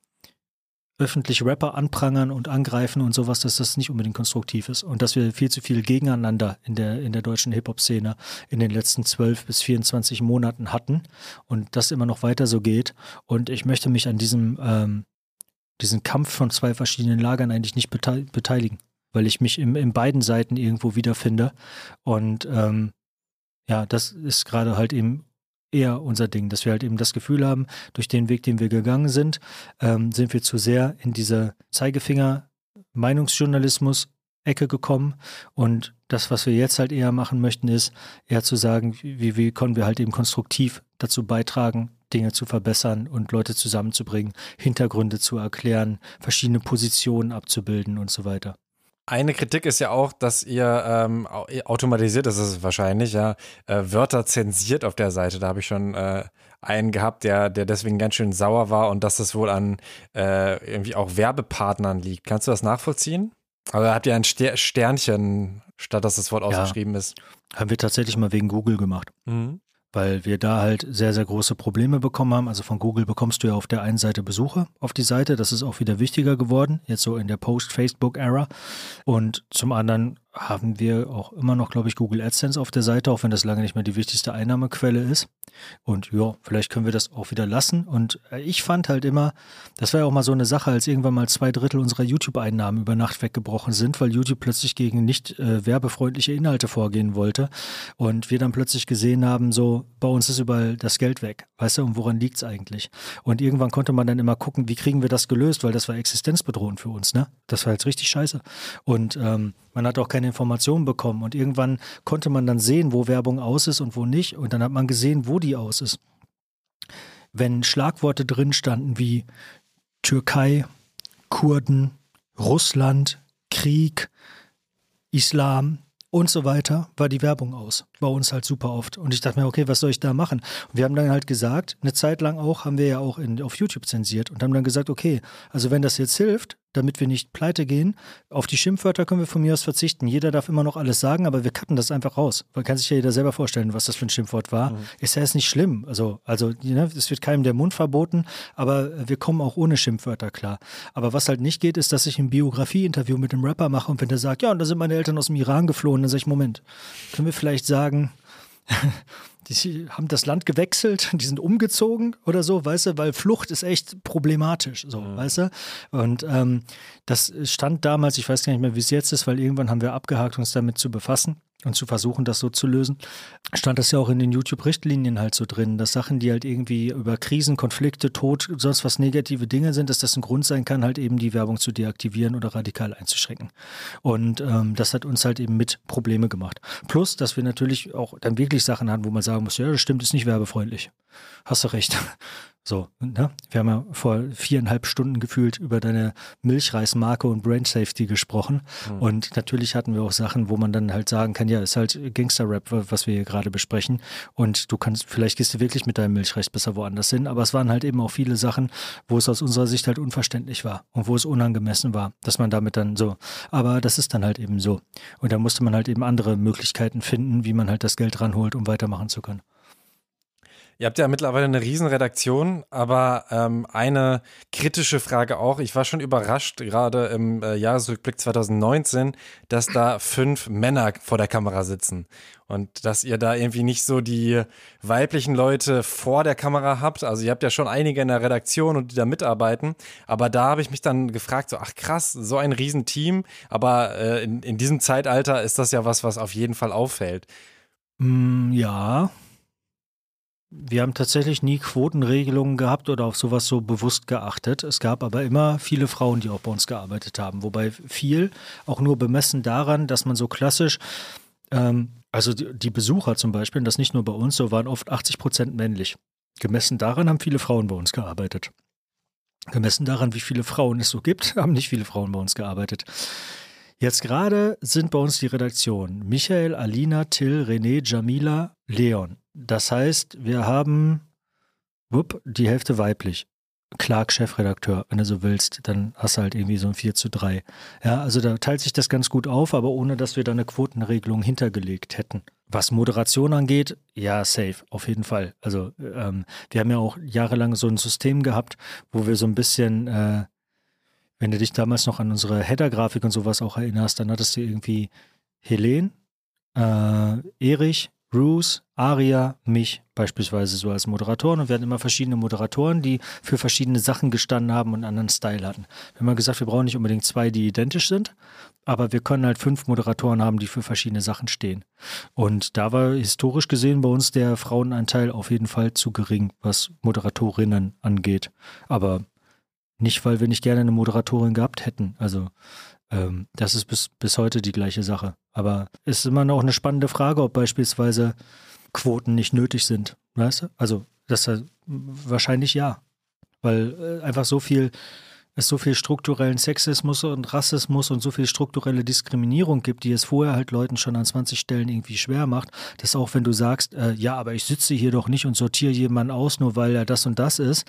öffentlich Rapper anprangern und angreifen und sowas, dass das nicht unbedingt konstruktiv ist und dass wir viel zu viel gegeneinander in der, in der deutschen Hip-Hop-Szene in den letzten 12 bis 24 Monaten hatten und das immer noch weiter so geht. Und ich möchte mich an diesem ähm, diesen Kampf von zwei verschiedenen Lagern eigentlich nicht beteiligen, weil ich mich im, in beiden Seiten irgendwo wiederfinde. Und ähm, ja, das ist gerade halt eben eher unser Ding, dass wir halt eben das Gefühl haben, durch den Weg, den wir gegangen sind, ähm, sind wir zu sehr in diese Zeigefinger-Meinungsjournalismus Ecke gekommen. Und das, was wir jetzt halt eher machen möchten, ist eher zu sagen, wie, wie können wir halt eben konstruktiv dazu beitragen, Dinge zu verbessern und Leute zusammenzubringen, Hintergründe zu erklären, verschiedene Positionen abzubilden und so weiter. Eine Kritik ist ja auch, dass ihr ähm, automatisiert ist es wahrscheinlich, ja, äh, Wörter zensiert auf der Seite. Da habe ich schon äh, einen gehabt, der, der deswegen ganz schön sauer war und dass das wohl an äh, irgendwie auch Werbepartnern liegt. Kannst du das nachvollziehen? Also habt ihr ein Sternchen, statt dass das Wort ausgeschrieben ja. ist? Haben wir tatsächlich mal wegen Google gemacht. Mhm weil wir da halt sehr, sehr große Probleme bekommen haben. Also von Google bekommst du ja auf der einen Seite Besucher auf die Seite. Das ist auch wieder wichtiger geworden, jetzt so in der Post-Facebook-Era. Und zum anderen haben wir auch immer noch, glaube ich, Google AdSense auf der Seite, auch wenn das lange nicht mehr die wichtigste Einnahmequelle ist. Und ja, vielleicht können wir das auch wieder lassen. Und äh, ich fand halt immer, das war ja auch mal so eine Sache, als irgendwann mal zwei Drittel unserer YouTube-Einnahmen über Nacht weggebrochen sind, weil YouTube plötzlich gegen nicht äh, werbefreundliche Inhalte vorgehen wollte. Und wir dann plötzlich gesehen haben, so, bei uns ist überall das Geld weg. Weißt du, und woran liegt es eigentlich? Und irgendwann konnte man dann immer gucken, wie kriegen wir das gelöst, weil das war existenzbedrohend für uns, ne? Das war jetzt richtig scheiße. Und ähm, man hat auch keine Informationen bekommen und irgendwann konnte man dann sehen, wo Werbung aus ist und wo nicht und dann hat man gesehen, wo die aus ist. Wenn Schlagworte drin standen wie Türkei, Kurden, Russland, Krieg, Islam, und so weiter, war die Werbung aus. Bei uns halt super oft. Und ich dachte mir, okay, was soll ich da machen? Und wir haben dann halt gesagt, eine Zeit lang auch, haben wir ja auch in, auf YouTube zensiert und haben dann gesagt, okay, also wenn das jetzt hilft, damit wir nicht pleite gehen. Auf die Schimpfwörter können wir von mir aus verzichten. Jeder darf immer noch alles sagen, aber wir cutten das einfach raus. Man kann sich ja jeder selber vorstellen, was das für ein Schimpfwort war. Mhm. Ist ja jetzt nicht schlimm. Also, also ne, es wird keinem der Mund verboten, aber wir kommen auch ohne Schimpfwörter klar. Aber was halt nicht geht, ist, dass ich ein Biografie-Interview mit dem Rapper mache und wenn der sagt, ja, und da sind meine Eltern aus dem Iran geflohen, dann sage ich, Moment, können wir vielleicht sagen, *laughs* die haben das Land gewechselt, *laughs* die sind umgezogen oder so, weißt du, weil Flucht ist echt problematisch, so, mhm. weißt du. Und ähm, das stand damals, ich weiß gar nicht mehr, wie es jetzt ist, weil irgendwann haben wir abgehakt, uns damit zu befassen und zu versuchen, das so zu lösen, stand das ja auch in den YouTube-Richtlinien halt so drin, dass Sachen, die halt irgendwie über Krisen, Konflikte, Tod, sonst was negative Dinge sind, dass das ein Grund sein kann, halt eben die Werbung zu deaktivieren oder radikal einzuschränken. Und ähm, das hat uns halt eben mit Probleme gemacht. Plus, dass wir natürlich auch dann wirklich Sachen haben, wo man sagen muss, ja, das stimmt, ist nicht werbefreundlich. Hast du recht. So, ne? Wir haben ja vor viereinhalb Stunden gefühlt über deine Milchreismarke und Brand Safety gesprochen. Mhm. Und natürlich hatten wir auch Sachen, wo man dann halt sagen kann, ja, ist halt Gangster-Rap, was wir hier gerade besprechen. Und du kannst, vielleicht gehst du wirklich mit deinem Milchreis besser woanders hin. Aber es waren halt eben auch viele Sachen, wo es aus unserer Sicht halt unverständlich war und wo es unangemessen war, dass man damit dann so, aber das ist dann halt eben so. Und da musste man halt eben andere Möglichkeiten finden, wie man halt das Geld ranholt, um weitermachen zu können. Ihr habt ja mittlerweile eine Riesenredaktion, aber ähm, eine kritische Frage auch. Ich war schon überrascht, gerade im äh, Jahresrückblick 2019, dass da fünf Männer vor der Kamera sitzen. Und dass ihr da irgendwie nicht so die weiblichen Leute vor der Kamera habt. Also ihr habt ja schon einige in der Redaktion und die da mitarbeiten. Aber da habe ich mich dann gefragt, so, ach krass, so ein Riesenteam. Aber äh, in, in diesem Zeitalter ist das ja was, was auf jeden Fall auffällt. Mm, ja, wir haben tatsächlich nie Quotenregelungen gehabt oder auf sowas so bewusst geachtet. Es gab aber immer viele Frauen, die auch bei uns gearbeitet haben. Wobei viel auch nur bemessen daran, dass man so klassisch, ähm, also die, Besucher zum Beispiel, und das nicht nur bei uns, so waren oft 80 Prozent männlich. Gemessen daran haben viele Frauen bei uns gearbeitet. Gemessen daran, wie viele Frauen es so gibt, *laughs* haben nicht viele Frauen bei uns gearbeitet. Jetzt gerade sind bei uns die Redaktionen Michael, Alina, Till, René, Jamila, Leon. Das heißt, wir haben wupp, die Hälfte weiblich. Clark Chefredakteur, wenn du so willst, dann hast du halt irgendwie so ein 4 zu 3. Ja, also da teilt sich das ganz gut auf, aber ohne dass wir da eine Quotenregelung hintergelegt hätten. Was Moderation angeht, ja, safe, auf jeden Fall. Also ähm, wir haben ja auch jahrelang so ein System gehabt, wo wir so ein bisschen, äh, wenn du dich damals noch an unsere Header-Grafik und sowas auch erinnerst, dann hattest du irgendwie Helen, äh, Erich, Bruce, Aria, mich beispielsweise so als Moderatoren und wir hatten immer verschiedene Moderatoren, die für verschiedene Sachen gestanden haben und einen anderen Style hatten. Wir haben mal gesagt, wir brauchen nicht unbedingt zwei, die identisch sind, aber wir können halt fünf Moderatoren haben, die für verschiedene Sachen stehen. Und da war historisch gesehen bei uns der Frauenanteil auf jeden Fall zu gering, was Moderatorinnen angeht. Aber nicht, weil wir nicht gerne eine Moderatorin gehabt hätten. Also ähm, das ist bis, bis heute die gleiche Sache. Aber es ist immer noch eine spannende Frage, ob beispielsweise Quoten nicht nötig sind. Weißt du? Also, das äh, wahrscheinlich ja. Weil äh, einfach so viel, es so viel strukturellen Sexismus und Rassismus und so viel strukturelle Diskriminierung gibt, die es vorher halt Leuten schon an 20 Stellen irgendwie schwer macht, dass auch wenn du sagst, äh, ja, aber ich sitze hier doch nicht und sortiere jemanden aus, nur weil er das und das ist,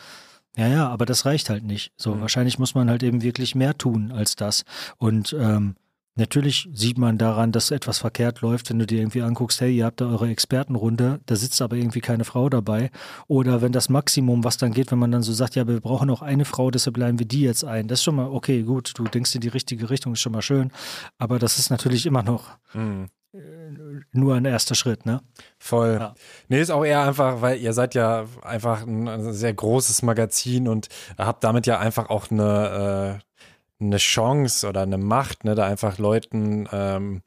ja, ja, aber das reicht halt nicht. So, mhm. wahrscheinlich muss man halt eben wirklich mehr tun als das. Und ähm, natürlich sieht man daran, dass etwas verkehrt läuft, wenn du dir irgendwie anguckst, hey, ihr habt da eure Expertenrunde, da sitzt aber irgendwie keine Frau dabei. Oder wenn das Maximum, was dann geht, wenn man dann so sagt, ja, wir brauchen noch eine Frau, deshalb bleiben wir die jetzt ein. Das ist schon mal, okay, gut, du denkst in die richtige Richtung, ist schon mal schön. Aber das ist natürlich immer noch. Mhm nur ein erster Schritt, ne? Voll. Ja. Nee, ist auch eher einfach, weil ihr seid ja einfach ein sehr großes Magazin und habt damit ja einfach auch eine, äh, eine Chance oder eine Macht, ne, da einfach Leuten ähm,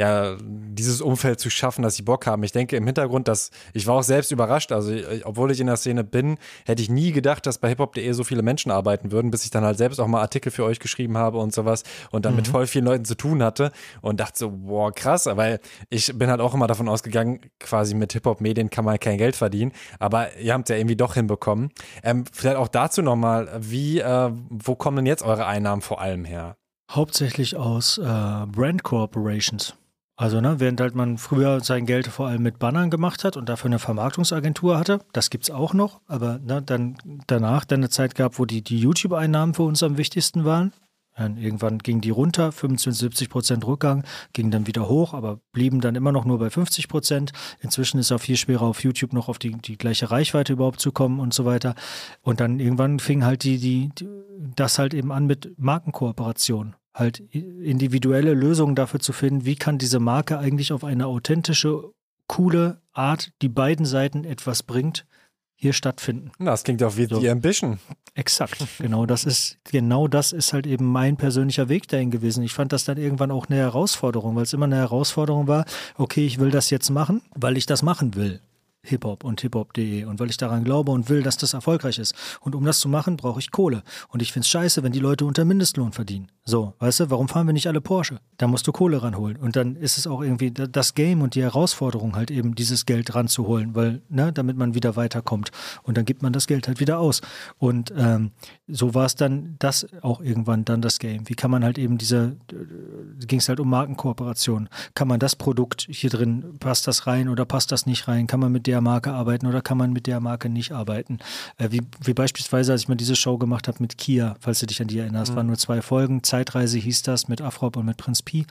ja, dieses Umfeld zu schaffen, dass sie Bock haben. Ich denke im Hintergrund, dass ich war auch selbst überrascht. Also, obwohl ich in der Szene bin, hätte ich nie gedacht, dass bei hiphop.de so viele Menschen arbeiten würden, bis ich dann halt selbst auch mal Artikel für euch geschrieben habe und sowas und dann mhm. mit voll vielen Leuten zu tun hatte und dachte so, boah, krass, weil ich bin halt auch immer davon ausgegangen, quasi mit Hip-Hop-Medien kann man kein Geld verdienen, aber ihr habt ja irgendwie doch hinbekommen. Ähm, vielleicht auch dazu nochmal, wie, äh, wo kommen denn jetzt eure Einnahmen vor allem her? Hauptsächlich aus äh, Brand Corporations. Also, ne, während halt man früher sein Geld vor allem mit Bannern gemacht hat und dafür eine Vermarktungsagentur hatte, das gibt es auch noch, aber ne, dann danach dann eine Zeit gab, wo die, die YouTube-Einnahmen für uns am wichtigsten waren. Dann irgendwann ging die runter, 25, 70 Prozent Rückgang, ging dann wieder hoch, aber blieben dann immer noch nur bei 50 Prozent. Inzwischen ist es auch viel schwerer auf YouTube noch auf die, die gleiche Reichweite überhaupt zu kommen und so weiter. Und dann irgendwann fing halt die, die, die das halt eben an mit Markenkooperation halt individuelle Lösungen dafür zu finden, wie kann diese Marke eigentlich auf eine authentische, coole Art, die beiden Seiten etwas bringt, hier stattfinden. Das klingt auch wie so. die Ambition. Exakt, genau das ist, genau das ist halt eben mein persönlicher Weg dahin gewesen. Ich fand das dann irgendwann auch eine Herausforderung, weil es immer eine Herausforderung war, okay, ich will das jetzt machen, weil ich das machen will. Hip-Hop und hiphop.de und weil ich daran glaube und will, dass das erfolgreich ist. Und um das zu machen, brauche ich Kohle. Und ich finde es scheiße, wenn die Leute unter Mindestlohn verdienen. So, weißt du, warum fahren wir nicht alle Porsche? Da musst du Kohle ranholen. Und dann ist es auch irgendwie das Game und die Herausforderung halt eben, dieses Geld ranzuholen, weil, ne, damit man wieder weiterkommt. Und dann gibt man das Geld halt wieder aus. Und ähm, so war es dann das auch irgendwann dann das Game. Wie kann man halt eben diese, äh, ging es halt um Markenkooperation. Kann man das Produkt hier drin, passt das rein oder passt das nicht rein? Kann man mit der Marke arbeiten oder kann man mit der Marke nicht arbeiten? Äh, wie, wie beispielsweise, als ich mal diese Show gemacht habe mit Kia, falls du dich an die erinnerst, mhm. waren nur zwei Folgen. Zeitreise hieß das mit Afrop und mit Prinz Pi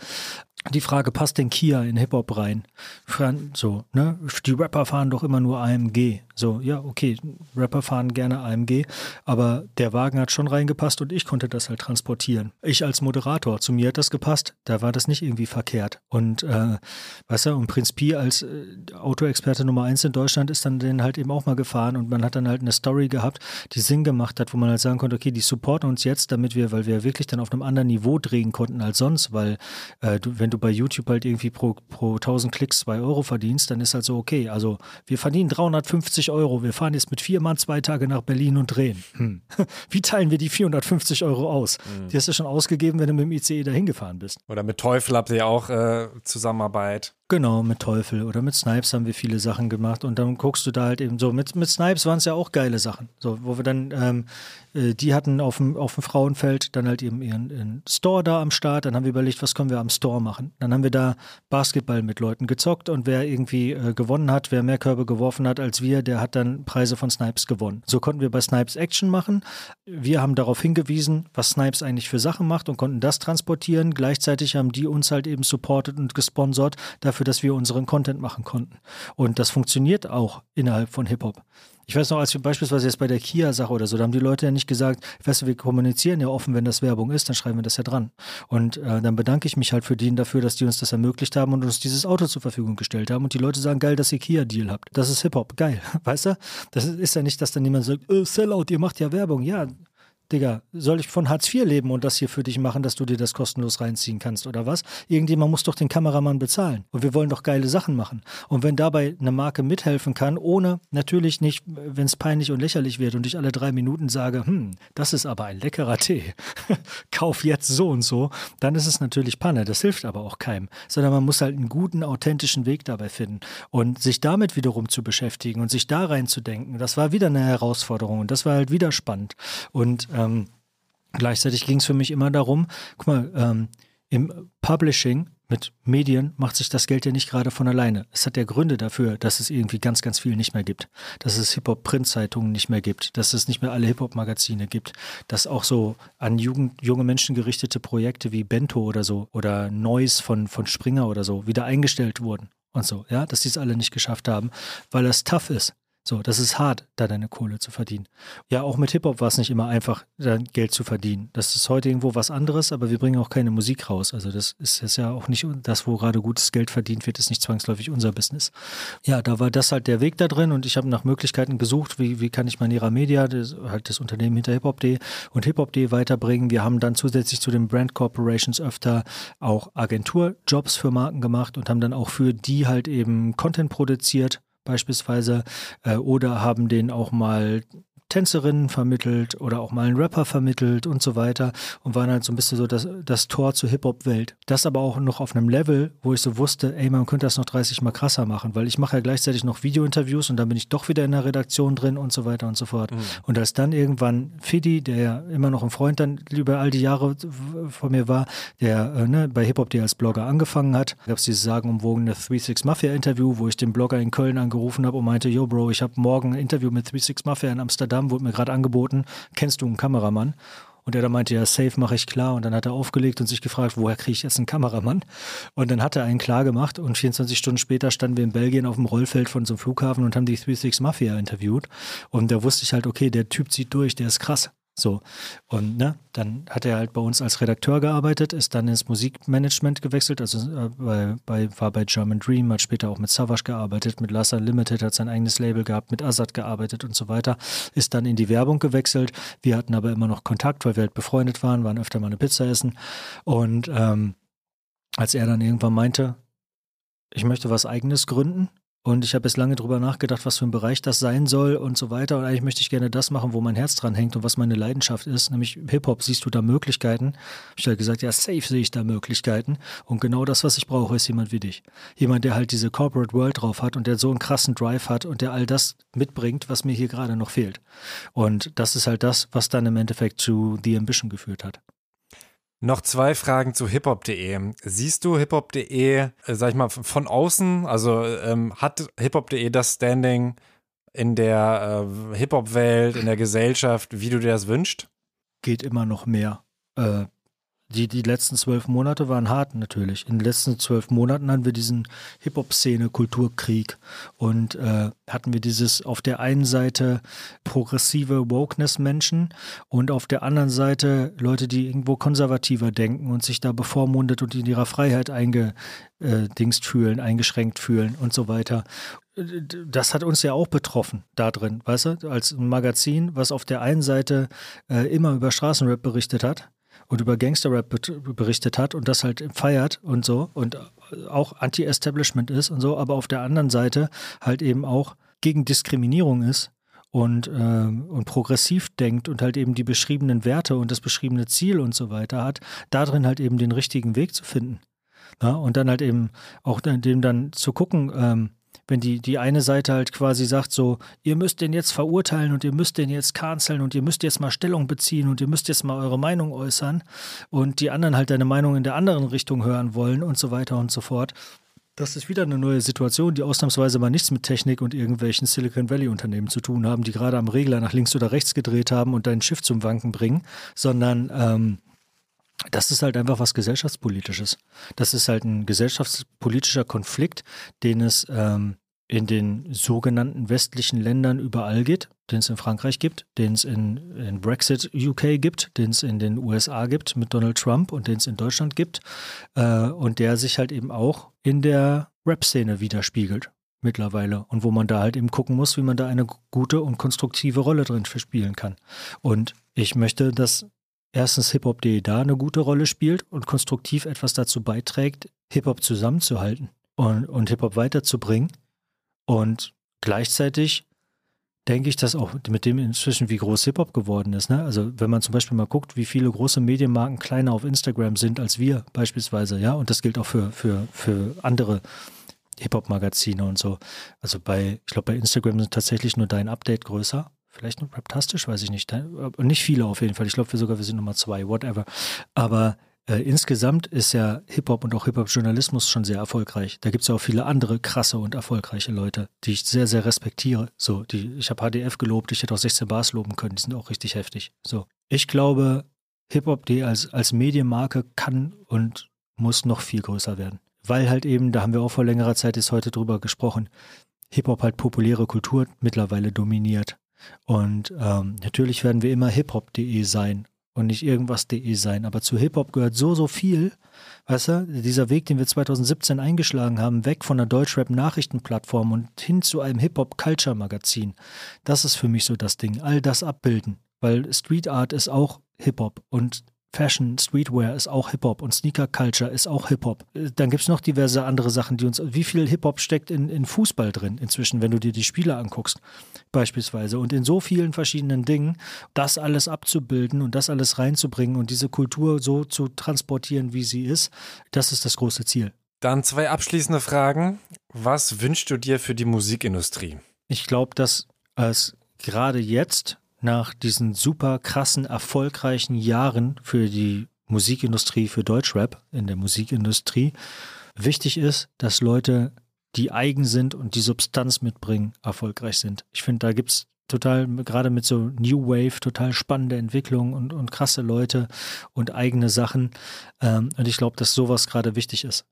die Frage, passt denn Kia in Hip-Hop rein? So, ne? Die Rapper fahren doch immer nur AMG. So, ja, okay, Rapper fahren gerne AMG, aber der Wagen hat schon reingepasst und ich konnte das halt transportieren. Ich als Moderator, zu mir hat das gepasst, da war das nicht irgendwie verkehrt. Und, äh, weißt du, und Prinz Pi als äh, Autoexperte Nummer eins in Deutschland ist dann den halt eben auch mal gefahren und man hat dann halt eine Story gehabt, die Sinn gemacht hat, wo man halt sagen konnte, okay, die supporten uns jetzt, damit wir, weil wir wirklich dann auf einem anderen Niveau drehen konnten als sonst, weil äh, du, wenn wenn du bei YouTube halt irgendwie pro, pro 1000 Klicks 2 Euro verdienst, dann ist halt so, okay, also wir verdienen 350 Euro, wir fahren jetzt mit vier Mann zwei Tage nach Berlin und drehen. Hm. *laughs* Wie teilen wir die 450 Euro aus? Mhm. Die hast du schon ausgegeben, wenn du mit dem ICE dahin gefahren bist. Oder mit Teufel habt ihr ja auch äh, Zusammenarbeit. Genau, mit Teufel oder mit Snipes haben wir viele Sachen gemacht und dann guckst du da halt eben so. Mit, mit Snipes waren es ja auch geile Sachen. So, wo wir dann, ähm, äh, die hatten auf dem, auf dem Frauenfeld dann halt eben ihren, ihren, Store da am Start. Dann haben wir überlegt, was können wir am Store machen. Dann haben wir da Basketball mit Leuten gezockt und wer irgendwie äh, gewonnen hat, wer mehr Körbe geworfen hat als wir, der hat dann Preise von Snipes gewonnen. So konnten wir bei Snipes Action machen. Wir haben darauf hingewiesen, was Snipes eigentlich für Sachen macht und konnten das transportieren. Gleichzeitig haben die uns halt eben supportet und gesponsert dafür dafür, dass wir unseren Content machen konnten. Und das funktioniert auch innerhalb von Hip-Hop. Ich weiß noch, als wir beispielsweise jetzt bei der Kia-Sache oder so, da haben die Leute ja nicht gesagt, weißt du, wir kommunizieren ja offen, wenn das Werbung ist, dann schreiben wir das ja dran. Und äh, dann bedanke ich mich halt für die dafür, dass die uns das ermöglicht haben und uns dieses Auto zur Verfügung gestellt haben. Und die Leute sagen, geil, dass ihr Kia-Deal habt. Das ist Hip-Hop, geil. *laughs* Weißt du? Das ist ja nicht, dass dann jemand sagt, äh, Sellout, ihr macht ja Werbung. Ja, Digga, soll ich von Hartz IV leben und das hier für dich machen, dass du dir das kostenlos reinziehen kannst oder was? Irgendjemand muss doch den Kameramann bezahlen. Und wir wollen doch geile Sachen machen. Und wenn dabei eine Marke mithelfen kann, ohne natürlich nicht, wenn es peinlich und lächerlich wird und ich alle drei Minuten sage, hm, das ist aber ein leckerer Tee, *laughs* kauf jetzt so und so, dann ist es natürlich Panne. Das hilft aber auch keinem. Sondern man muss halt einen guten, authentischen Weg dabei finden. Und sich damit wiederum zu beschäftigen und sich da reinzudenken, das war wieder eine Herausforderung und das war halt wieder spannend. Und ähm, gleichzeitig ging es für mich immer darum, guck mal, ähm, im Publishing mit Medien macht sich das Geld ja nicht gerade von alleine. Es hat ja Gründe dafür, dass es irgendwie ganz, ganz viel nicht mehr gibt. Dass es Hip-Hop-Printzeitungen nicht mehr gibt, dass es nicht mehr alle Hip-Hop-Magazine gibt, dass auch so an Jugend, junge Menschen gerichtete Projekte wie Bento oder so oder Noise von, von Springer oder so wieder eingestellt wurden und so, ja, dass die es alle nicht geschafft haben, weil das tough ist. So, das ist hart, da deine Kohle zu verdienen. Ja, auch mit Hip-Hop war es nicht immer einfach, dein Geld zu verdienen. Das ist heute irgendwo was anderes, aber wir bringen auch keine Musik raus. Also das ist, ist ja auch nicht das, wo gerade gutes Geld verdient wird, ist nicht zwangsläufig unser Business. Ja, da war das halt der Weg da drin und ich habe nach Möglichkeiten gesucht, wie, wie kann ich Manera Media, das, halt das Unternehmen hinter Hip-Hop.de und Hip-Hop.de weiterbringen. Wir haben dann zusätzlich zu den Brand Corporations öfter auch Agenturjobs für Marken gemacht und haben dann auch für die halt eben Content produziert beispielsweise äh, oder haben den auch mal Tänzerinnen vermittelt oder auch mal einen Rapper vermittelt und so weiter und waren halt so ein bisschen so das, das Tor zur Hip-Hop-Welt. Das aber auch noch auf einem Level, wo ich so wusste, ey, man könnte das noch 30 mal krasser machen, weil ich mache ja gleichzeitig noch Video-Interviews und dann bin ich doch wieder in der Redaktion drin und so weiter und so fort. Mhm. Und als dann irgendwann Fidi, der ja immer noch ein Freund dann über all die Jahre von mir war, der äh, ne, bei Hip-Hop.de als Blogger angefangen hat, gab es dieses sagenumwogene 36 Mafia-Interview, wo ich den Blogger in Köln angerufen habe und meinte, yo Bro, ich habe morgen ein Interview mit 36 Mafia in Amsterdam Amsterdam, wurde mir gerade angeboten, kennst du einen Kameramann? Und er da meinte, ja, safe mache ich klar. Und dann hat er aufgelegt und sich gefragt, woher kriege ich jetzt einen Kameramann? Und dann hat er einen klar gemacht und 24 Stunden später standen wir in Belgien auf dem Rollfeld von so einem Flughafen und haben die 36 Mafia interviewt. Und da wusste ich halt, okay, der Typ zieht durch, der ist krass. So. Und ne, dann hat er halt bei uns als Redakteur gearbeitet, ist dann ins Musikmanagement gewechselt, also äh, bei, bei, war bei German Dream, hat später auch mit Savage gearbeitet, mit Lassa Limited, hat sein eigenes Label gehabt, mit Azad gearbeitet und so weiter, ist dann in die Werbung gewechselt. Wir hatten aber immer noch Kontakt, weil wir halt befreundet waren, waren öfter mal eine Pizza essen. Und ähm, als er dann irgendwann meinte, ich möchte was eigenes gründen, und ich habe jetzt lange drüber nachgedacht, was für ein Bereich das sein soll und so weiter. Und eigentlich möchte ich gerne das machen, wo mein Herz dran hängt und was meine Leidenschaft ist, nämlich Hip-Hop. Siehst du da Möglichkeiten? Ich halt gesagt, ja, safe sehe ich da Möglichkeiten. Und genau das, was ich brauche, ist jemand wie dich. Jemand, der halt diese Corporate World drauf hat und der so einen krassen Drive hat und der all das mitbringt, was mir hier gerade noch fehlt. Und das ist halt das, was dann im Endeffekt zu The Ambition geführt hat. Noch zwei Fragen zu hiphop.de. Siehst du hiphop.de, äh, sag ich mal, von außen? Also ähm, hat hiphop.de das Standing in der äh, Hip-Hop-Welt, in der Gesellschaft, wie du dir das wünschst? Geht immer noch mehr. Äh, die, die letzten zwölf Monate waren hart natürlich. In den letzten zwölf Monaten hatten wir diesen Hip-Hop-Szene, Kulturkrieg und äh, hatten wir dieses auf der einen Seite progressive Wokeness-Menschen und auf der anderen Seite Leute, die irgendwo konservativer denken und sich da bevormundet und in ihrer Freiheit eingedingst fühlen, eingeschränkt fühlen und so weiter das hat uns ja auch betroffen da drin, weißt du, als ein Magazin, was auf der einen Seite äh, immer über Straßenrap berichtet hat und über Gangsterrap berichtet hat und das halt feiert und so und auch Anti-Establishment ist und so, aber auf der anderen Seite halt eben auch gegen Diskriminierung ist und, äh, und progressiv denkt und halt eben die beschriebenen Werte und das beschriebene Ziel und so weiter hat, darin halt eben den richtigen Weg zu finden. Ja, und dann halt eben auch dem dann zu gucken, ähm, wenn die, die eine Seite halt quasi sagt, so, ihr müsst den jetzt verurteilen und ihr müsst den jetzt canceln und ihr müsst jetzt mal Stellung beziehen und ihr müsst jetzt mal eure Meinung äußern und die anderen halt deine Meinung in der anderen Richtung hören wollen und so weiter und so fort. Das ist wieder eine neue Situation, die ausnahmsweise mal nichts mit Technik und irgendwelchen Silicon Valley Unternehmen zu tun haben, die gerade am Regler nach links oder rechts gedreht haben und dein Schiff zum Wanken bringen, sondern ähm, das ist halt einfach was gesellschaftspolitisches. Das ist halt ein gesellschaftspolitischer Konflikt, den es ähm, in den sogenannten westlichen Ländern überall gibt, den es in Frankreich gibt, den es in, in Brexit UK gibt, den es in den USA gibt mit Donald Trump und den es in Deutschland gibt äh, und der sich halt eben auch in der Rap-Szene widerspiegelt mittlerweile und wo man da halt eben gucken muss, wie man da eine gute und konstruktive Rolle drin verspielen kann. Und ich möchte, dass erstens Hip-Hop.de da eine gute Rolle spielt und konstruktiv etwas dazu beiträgt, Hip-Hop zusammenzuhalten und, und Hip-Hop weiterzubringen. Und gleichzeitig denke ich, dass auch mit dem inzwischen, wie groß Hip-Hop geworden ist. Ne? Also wenn man zum Beispiel mal guckt, wie viele große Medienmarken kleiner auf Instagram sind als wir beispielsweise, ja, und das gilt auch für, für, für andere Hip-Hop-Magazine und so. Also bei, ich glaube, bei Instagram sind tatsächlich nur dein Update größer Vielleicht noch Raptastisch, weiß ich nicht. Nicht viele auf jeden Fall. Ich glaube wir sogar, wir sind Nummer zwei, whatever. Aber äh, insgesamt ist ja Hip-Hop und auch Hip-Hop-Journalismus schon sehr erfolgreich. Da gibt es ja auch viele andere krasse und erfolgreiche Leute, die ich sehr, sehr respektiere. So, die, ich habe HDF gelobt, ich hätte auch 16 Bars loben können, die sind auch richtig heftig. So. Ich glaube, Hip-Hop, die als, als Medienmarke kann und muss noch viel größer werden. Weil halt eben, da haben wir auch vor längerer Zeit jetzt heute drüber gesprochen, Hip-Hop halt populäre Kultur mittlerweile dominiert. Und ähm, natürlich werden wir immer hiphop.de sein und nicht irgendwas.de sein. Aber zu Hip-Hop gehört so, so viel. Weißt du, dieser Weg, den wir 2017 eingeschlagen haben, weg von der Deutschrap-Nachrichtenplattform und hin zu einem Hip-Hop-Culture-Magazin, das ist für mich so das Ding. All das abbilden. Weil Street Art ist auch Hip-Hop und Fashion, Streetwear ist auch Hip-Hop und Sneaker Culture ist auch Hip-Hop. Dann gibt es noch diverse andere Sachen, die uns. Wie viel Hip-Hop steckt in, in Fußball drin inzwischen, wenn du dir die Spiele anguckst, beispielsweise. Und in so vielen verschiedenen Dingen, das alles abzubilden und das alles reinzubringen und diese Kultur so zu transportieren, wie sie ist, das ist das große Ziel. Dann zwei abschließende Fragen. Was wünschst du dir für die Musikindustrie? Ich glaube, dass es gerade jetzt nach diesen super krassen, erfolgreichen Jahren für die Musikindustrie, für Deutschrap in der Musikindustrie, wichtig ist, dass Leute, die eigen sind und die Substanz mitbringen, erfolgreich sind. Ich finde, da gibt es total, gerade mit so New Wave, total spannende Entwicklungen und, und krasse Leute und eigene Sachen. Ähm, und ich glaube, dass sowas gerade wichtig ist.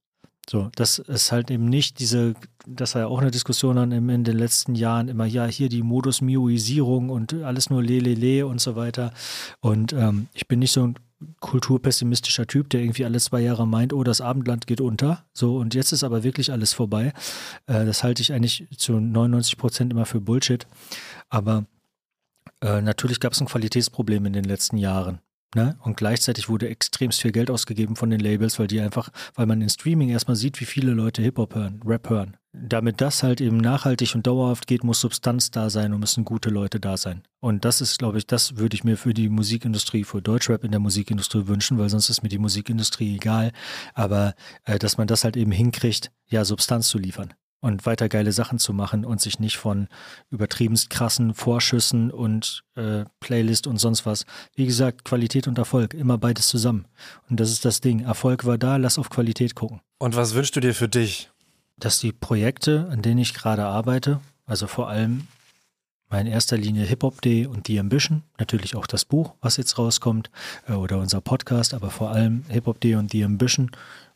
So, das ist halt eben nicht diese, das war ja auch eine Diskussion dann in den letzten Jahren immer, ja, hier die Modus Mioisierung und alles nur Lelele und so weiter. Und ähm, ich bin nicht so ein kulturpessimistischer Typ, der irgendwie alle zwei Jahre meint, oh, das Abendland geht unter. So, und jetzt ist aber wirklich alles vorbei. Äh, das halte ich eigentlich zu 99 Prozent immer für Bullshit. Aber äh, natürlich gab es ein Qualitätsproblem in den letzten Jahren. Ne? Und gleichzeitig wurde extremst viel Geld ausgegeben von den Labels, weil die einfach, weil man in Streaming erstmal sieht, wie viele Leute Hip-Hop hören, Rap hören. Damit das halt eben nachhaltig und dauerhaft geht, muss Substanz da sein und müssen gute Leute da sein. Und das ist, glaube ich, das würde ich mir für die Musikindustrie, für Deutschrap in der Musikindustrie wünschen, weil sonst ist mir die Musikindustrie egal. Aber äh, dass man das halt eben hinkriegt, ja, Substanz zu liefern und weiter geile Sachen zu machen und sich nicht von übertriebenst krassen Vorschüssen und äh, Playlist und sonst was. Wie gesagt, Qualität und Erfolg, immer beides zusammen. Und das ist das Ding. Erfolg war da, lass auf Qualität gucken. Und was wünschst du dir für dich? Dass die Projekte, an denen ich gerade arbeite, also vor allem in erster Linie Hip Hop Day und The Ambition, natürlich auch das Buch, was jetzt rauskommt, äh, oder unser Podcast, aber vor allem Hip Hop Day und The Ambition,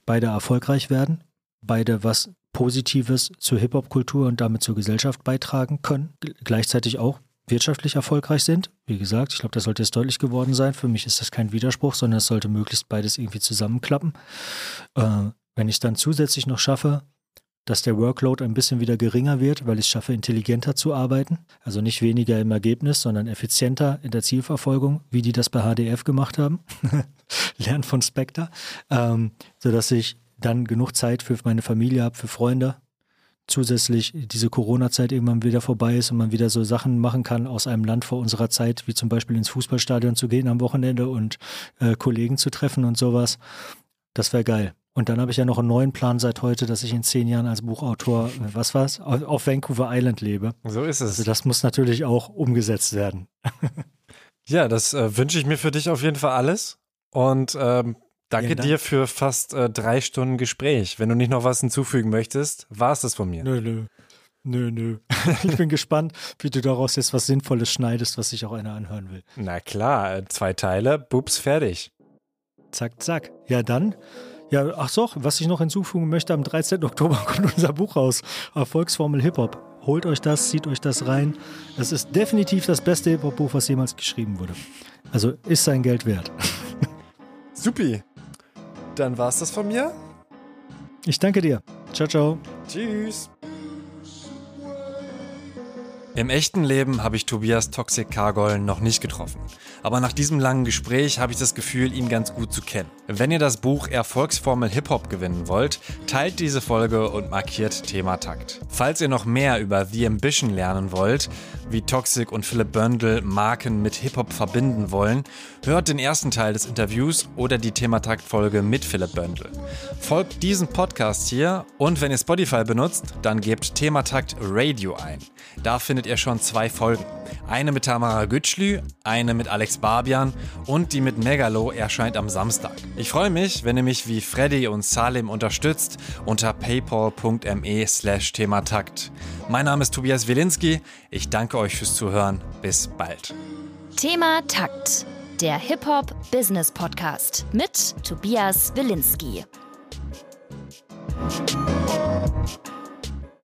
beide erfolgreich werden, beide was Positives zur Hip-Hop-Kultur und damit zur Gesellschaft beitragen können, gleichzeitig auch wirtschaftlich erfolgreich sind. Wie gesagt, ich glaube, das sollte jetzt deutlich geworden sein. Für mich ist das kein Widerspruch, sondern es sollte möglichst beides irgendwie zusammenklappen. Äh, wenn ich es dann zusätzlich noch schaffe, dass der Workload ein bisschen wieder geringer wird, weil ich es schaffe, intelligenter zu arbeiten. Also nicht weniger im Ergebnis, sondern effizienter in der Zielverfolgung, wie die das bei HDF gemacht haben. *laughs* Lernen von Spectre. Ähm, sodass ich dann genug Zeit für meine Familie habe, für Freunde. Zusätzlich diese Corona-Zeit irgendwann wieder vorbei ist und man wieder so Sachen machen kann aus einem Land vor unserer Zeit, wie zum Beispiel ins Fußballstadion zu gehen am Wochenende und äh, Kollegen zu treffen und sowas. Das wäre geil. Und dann habe ich ja noch einen neuen Plan seit heute, dass ich in zehn Jahren als Buchautor, äh, was war's, auf Vancouver Island lebe. So ist es. Also das muss natürlich auch umgesetzt werden. *laughs* ja, das äh, wünsche ich mir für dich auf jeden Fall alles. Und ähm, Danke dir für fast äh, drei Stunden Gespräch. Wenn du nicht noch was hinzufügen möchtest, war es das von mir. Nö, nö. Nö, nö. *laughs* Ich bin gespannt, wie du daraus jetzt was Sinnvolles schneidest, was sich auch einer anhören will. Na klar, äh, zwei Teile, bups, fertig. Zack, zack. Ja, dann. Ja, ach so, was ich noch hinzufügen möchte, am 13. Oktober *laughs* kommt unser Buch raus. Erfolgsformel Hip-Hop. Holt euch das, zieht euch das rein. Das ist definitiv das beste Hip-Hop-Buch, was jemals geschrieben wurde. Also ist sein Geld wert. *laughs* Supi. Dann war's das von mir. Ich danke dir. Ciao, ciao. Tschüss. Im echten Leben habe ich Tobias Toxic Kargol noch nicht getroffen. Aber nach diesem langen Gespräch habe ich das Gefühl, ihn ganz gut zu kennen. Wenn ihr das Buch Erfolgsformel Hip-Hop gewinnen wollt, teilt diese Folge und markiert Thema Takt. Falls ihr noch mehr über The Ambition lernen wollt, wie Toxic und Philipp Böndel Marken mit Hip-Hop verbinden wollen, hört den ersten Teil des Interviews oder die Thematakt-Folge mit Philipp Böndel. Folgt diesem Podcast hier und wenn ihr Spotify benutzt, dann gebt Thematakt Radio ein. Da findet ihr schon zwei Folgen. Eine mit Tamara Gütschlü, eine mit Alex Barbian und die mit Megalo erscheint am Samstag. Ich freue mich, wenn ihr mich wie Freddy und Salim unterstützt unter paypal.me slash thematakt. Mein Name ist Tobias Wilinski. Ich danke euch fürs Zuhören. Bis bald. Thema Takt. Der Hip-Hop Business Podcast mit Tobias Wilinski.